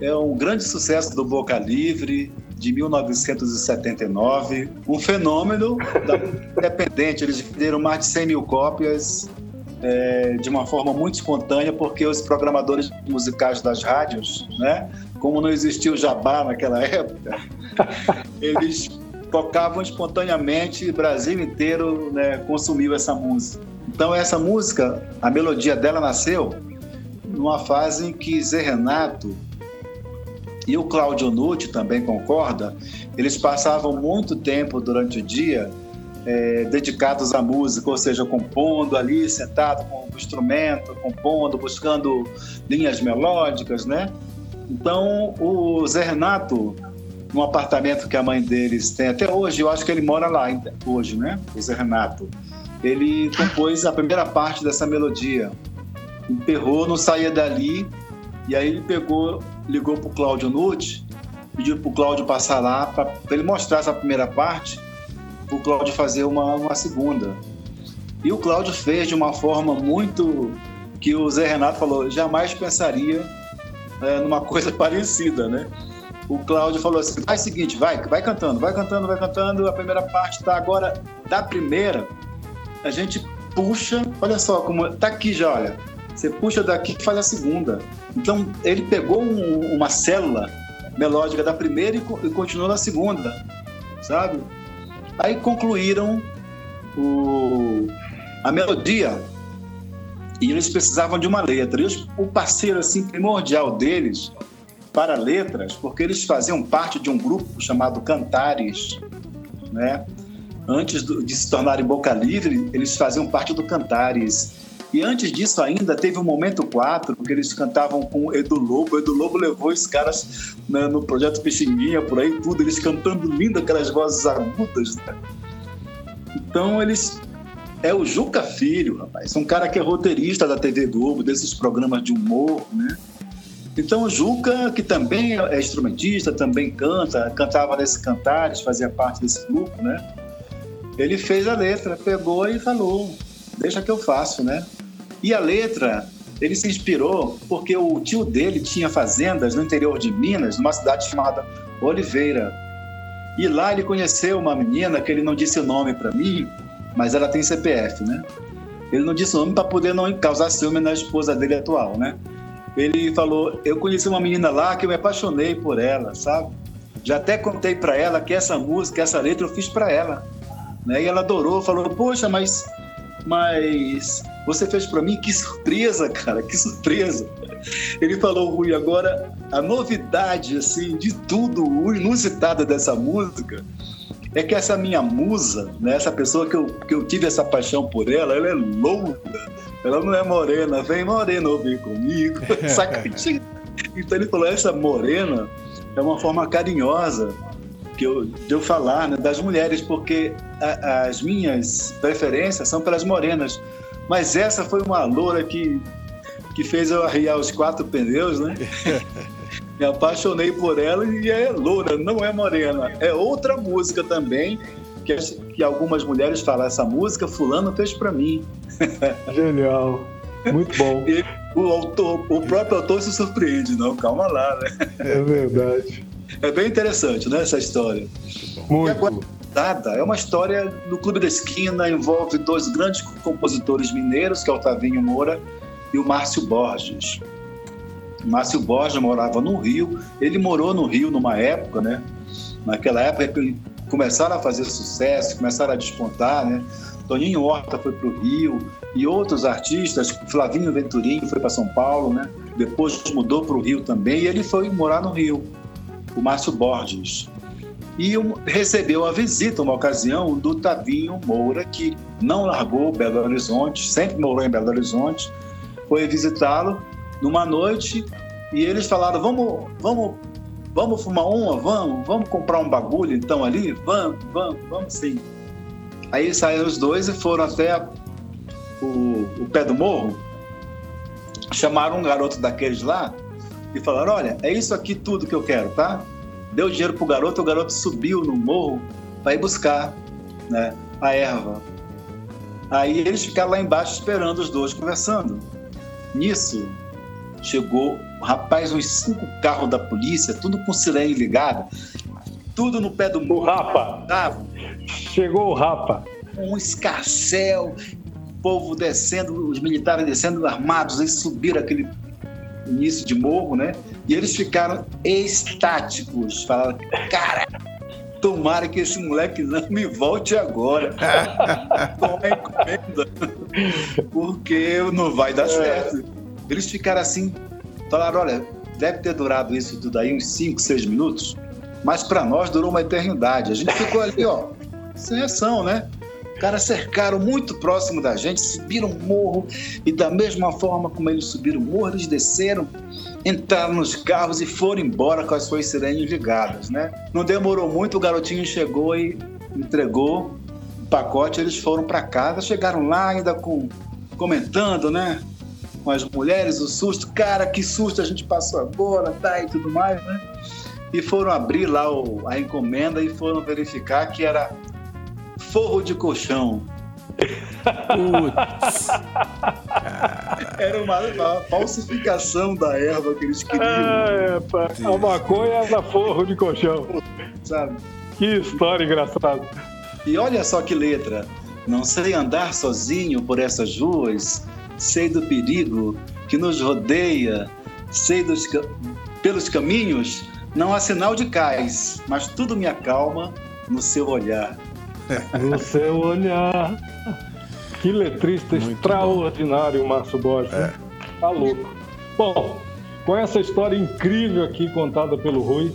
é um grande sucesso do Boca Livre, de 1979, um fenômeno independente. Eles venderam mais de 100 mil cópias é, de uma forma muito espontânea, porque os programadores musicais das rádios, né, como não existia o jabá naquela época, eles tocavam espontaneamente, o Brasil inteiro né, consumiu essa música. Então essa música, a melodia dela nasceu numa fase em que Zé Renato e o Cláudio Nucci também concorda, eles passavam muito tempo durante o dia é, dedicados à música, ou seja, compondo ali, sentado com o instrumento, compondo, buscando linhas melódicas, né? Então, o Zé Renato, no apartamento que a mãe deles tem até hoje, eu acho que ele mora lá hoje, né? O Zé Renato. Ele compôs a primeira parte dessa melodia. Emperrou, não saía dali, e aí ele pegou ligou para o Cláudio Nutt, pediu para o Cláudio passar lá para ele mostrar essa primeira parte, para o Cláudio fazer uma, uma segunda. E o Cláudio fez de uma forma muito que o Zé Renato falou, jamais pensaria é, numa coisa parecida, né? O Cláudio falou assim, faz o seguinte, vai, vai cantando, vai cantando, vai cantando, a primeira parte tá agora da primeira, a gente puxa, olha só como tá aqui já, olha, você puxa daqui e faz a segunda. Então, ele pegou um, uma célula melódica da primeira e, e, continuou na segunda, sabe? Aí concluíram o, a melodia e eles precisavam de uma letra. E o parceiro assim primordial deles para letras, porque eles faziam parte de um grupo chamado Cantares, né? Antes de se tornarem Boca Livre, eles faziam parte do Cantares. E antes disso ainda teve o um Momento 4, que eles cantavam com o Edu Lobo. O Edu Lobo levou os caras né, no projeto Pixinguinha, por aí tudo, eles cantando lindo, aquelas vozes agudas. Né? Então eles. É o Juca Filho, rapaz. Um cara que é roteirista da TV Globo, desses programas de humor, né? Então o Juca, que também é instrumentista, também canta, cantava nesse Cantares, fazia parte desse grupo, né? Ele fez a letra, pegou e falou: Deixa que eu faço, né? E a letra, ele se inspirou porque o tio dele tinha fazendas no interior de Minas, numa cidade chamada Oliveira. E lá ele conheceu uma menina que ele não disse o nome para mim, mas ela tem CPF, né? Ele não disse o nome para poder não causar ciúme na esposa dele atual, né? Ele falou: Eu conheci uma menina lá que eu me apaixonei por ela, sabe? Já até contei para ela que essa música, essa letra eu fiz para ela. Né? E ela adorou, falou: Poxa, mas mas você fez para mim, que surpresa, cara, que surpresa. Ele falou, Rui, agora a novidade, assim, de tudo, o inusitado dessa música, é que essa minha musa, né, essa pessoa que eu, que eu tive essa paixão por ela, ela é louca, ela não é morena, vem morena ouvir comigo, saca? Então ele falou, essa morena é uma forma carinhosa que eu, de eu falar né, das mulheres, porque a, as minhas preferências são pelas morenas. Mas essa foi uma loura que, que fez eu arriar os quatro pneus, né? Me apaixonei por ela e é loura, não é morena. É outra música também, que, que algumas mulheres falam, essa música fulano fez para mim. Genial. Muito bom. E o, autor, o próprio autor se surpreende, não, calma lá, né? É verdade. É bem interessante, né, essa história. Muito. agora, Dada é uma história no Clube da Esquina, envolve dois grandes compositores mineiros, que é o Tavinho Moura e o Márcio Borges. O Márcio Borges morava no Rio, ele morou no Rio numa época, né? Naquela época começaram a fazer sucesso, começaram a despontar, né? Toninho Horta foi para o Rio e outros artistas, Flavinho Venturini foi para São Paulo, né? Depois mudou para o Rio também e ele foi morar no Rio o Márcio Borges. E recebeu a visita, uma ocasião, do Tavinho Moura, que não largou Belo Horizonte, sempre morou em Belo Horizonte, foi visitá-lo numa noite e eles falaram: vamos, vamos, vamos fumar uma, vamos, vamos comprar um bagulho então ali, vamos, vamos, vamos sim. Aí saíram os dois e foram até o, o pé do morro, chamaram um garoto daqueles lá e falaram: olha, é isso aqui tudo que eu quero, tá? Deu dinheiro pro garoto, o garoto subiu no morro para ir buscar né, a erva. Aí eles ficaram lá embaixo esperando os dois conversando. Nisso, chegou, rapaz, uns cinco carros da polícia, tudo com sirene ligada, tudo no pé do morro. O Rapa. Tava Chegou o Rapa. um escarcel, o povo descendo, os militares descendo armados, eles subiram aquele início de morro, né? E eles ficaram estáticos, falaram, cara, tomara que esse moleque não me volte agora. Toma encomenda, porque não vai dar certo. Eles ficaram assim, falaram, olha, deve ter durado isso tudo aí uns 5, 6 minutos, mas para nós durou uma eternidade. A gente ficou ali, ó, sem reação, né? Os caras cercaram muito próximo da gente, subiram o morro e da mesma forma como eles subiram o morro, eles desceram, entraram nos carros e foram embora com as suas sirenes ligadas, né? Não demorou muito, o garotinho chegou e entregou o pacote, eles foram para casa, chegaram lá ainda com comentando, né? Com as mulheres, o susto, cara, que susto a gente passou agora, tá e tudo mais, né? E foram abrir lá o- a encomenda e foram verificar que era forro de colchão. Putz, Era uma, uma falsificação da erva que eles queriam, É, pá, a maconha era forro de colchão. sabe? Que história engraçada. E olha só que letra. Não sei andar sozinho por essas ruas, sei do perigo que nos rodeia, sei dos ca- pelos caminhos, não há sinal de cais, mas tudo me acalma no seu olhar. No seu olhar. Que letrista Muito extraordinário, Márcio Borges. né? Tá louco. Bom, com essa história incrível aqui contada pelo Rui,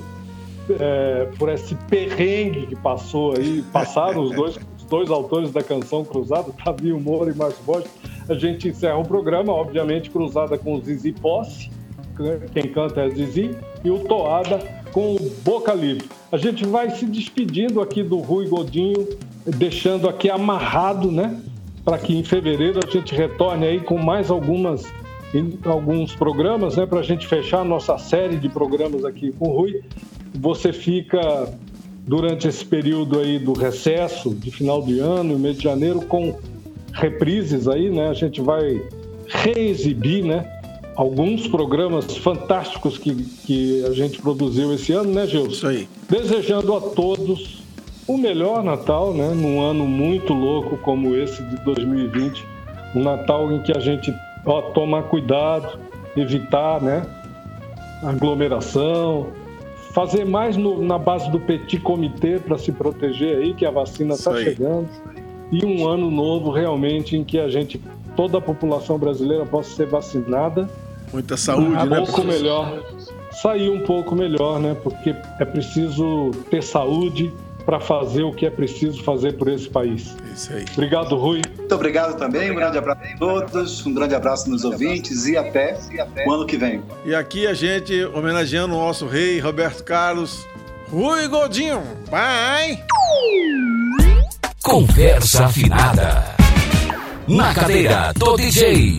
é, por esse perrengue que passou aí, passaram os dois, os dois autores da canção cruzada, Tavinho Moura e Márcio Borges, a gente encerra o programa, obviamente cruzada com o Zizi Posse, quem canta é Zizi, e o Toada com o Boca Livre. A gente vai se despedindo aqui do Rui Godinho, deixando aqui amarrado, né? Para que em fevereiro a gente retorne aí com mais algumas alguns programas, né? Para a gente fechar a nossa série de programas aqui com o Rui. Você fica durante esse período aí do recesso de final de ano, e mês de janeiro, com reprises aí, né? A gente vai reexibir, né? Alguns programas fantásticos que, que a gente produziu esse ano, né, Gilson? isso aí. Desejando a todos o melhor Natal, né? Num ano muito louco como esse de 2020. Um Natal em que a gente ó, toma cuidado, evitar, né? Aglomeração, fazer mais no- na base do petit comitê para se proteger aí, que a vacina está chegando. E um ano novo realmente em que a gente, toda a população brasileira possa ser vacinada Muita saúde, um né? pouco professor? melhor, sair um pouco melhor, né? Porque é preciso ter saúde para fazer o que é preciso fazer por esse país. Isso aí. Obrigado, Rui. Muito obrigado também, um grande abraço a todos, um grande abraço nos ouvintes e até o ano que vem. E aqui a gente homenageando o nosso rei Roberto Carlos. Rui Godinho, pai! Conversa afinada. Na cadeira do DJ.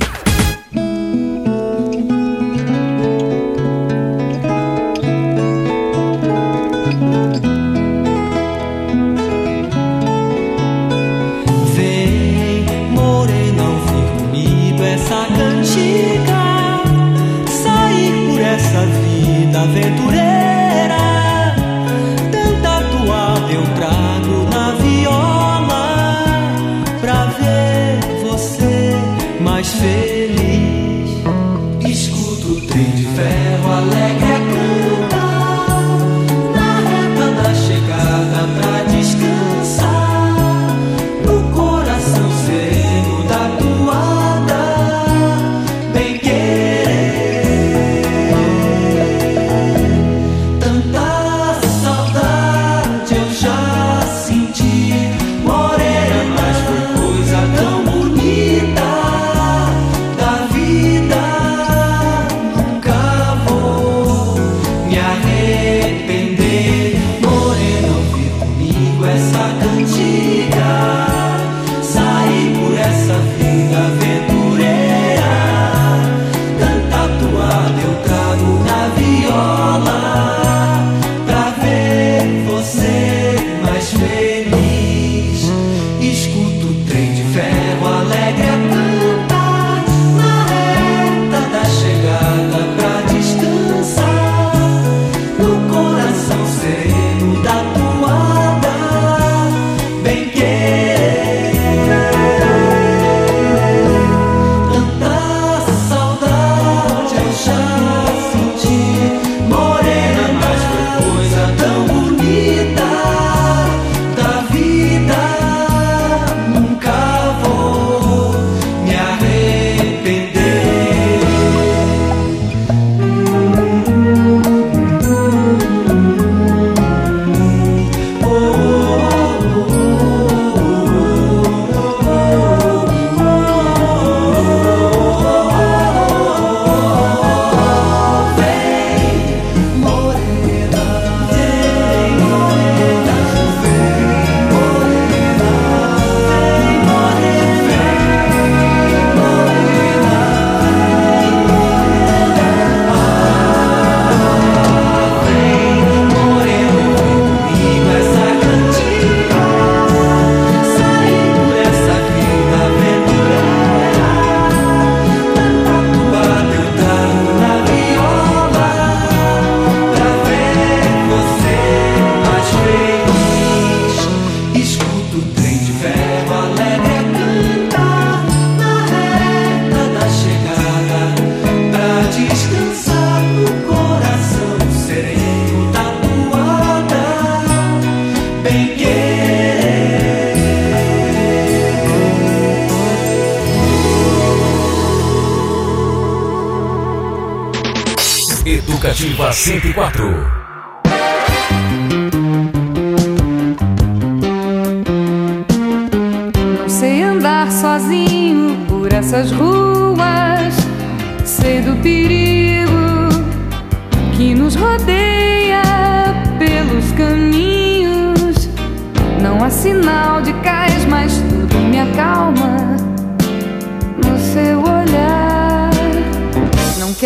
Vida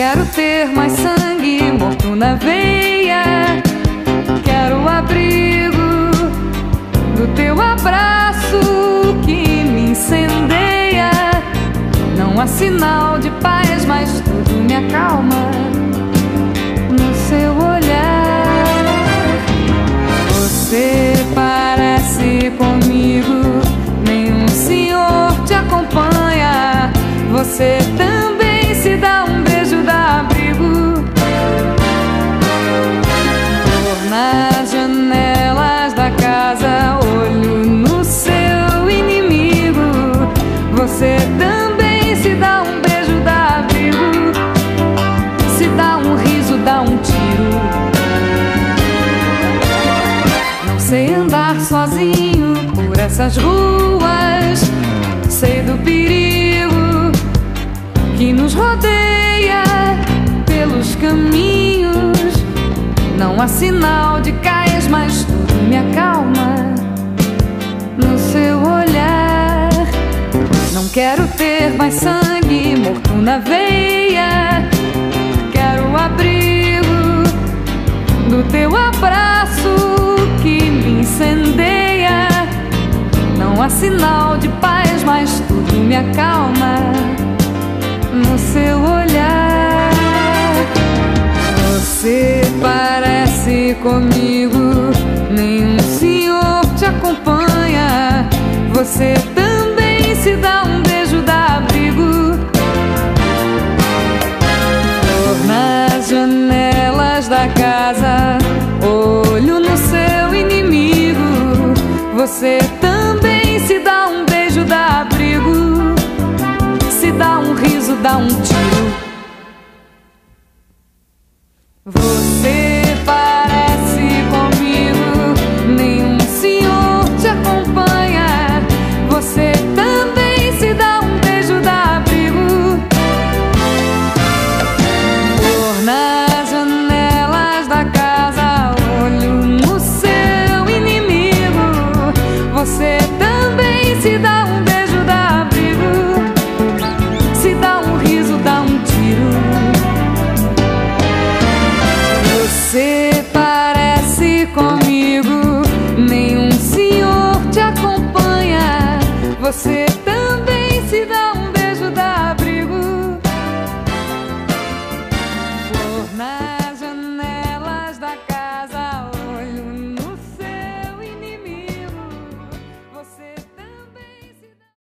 quero ter mais sangue morto na veia. Quero o abrigo do teu abraço que me incendeia. Não há sinal de paz, mas tudo me acalma no seu olhar. Você parece comigo, nenhum senhor te acompanha. Você também essas ruas. Sei do perigo que nos rodeia pelos caminhos. Não há sinal de cais, mas tudo me acalma no seu olhar. Não quero ter mais sangue morto na veia. Quero o abrigo do teu abraço Há sinal de paz, mas tudo me acalma no seu olhar. Você parece comigo, nenhum senhor te acompanha. Você também se dá um beijo, da abrigo. Nas janelas da casa, olho no seu inimigo. Você dá um tiro. Você parece.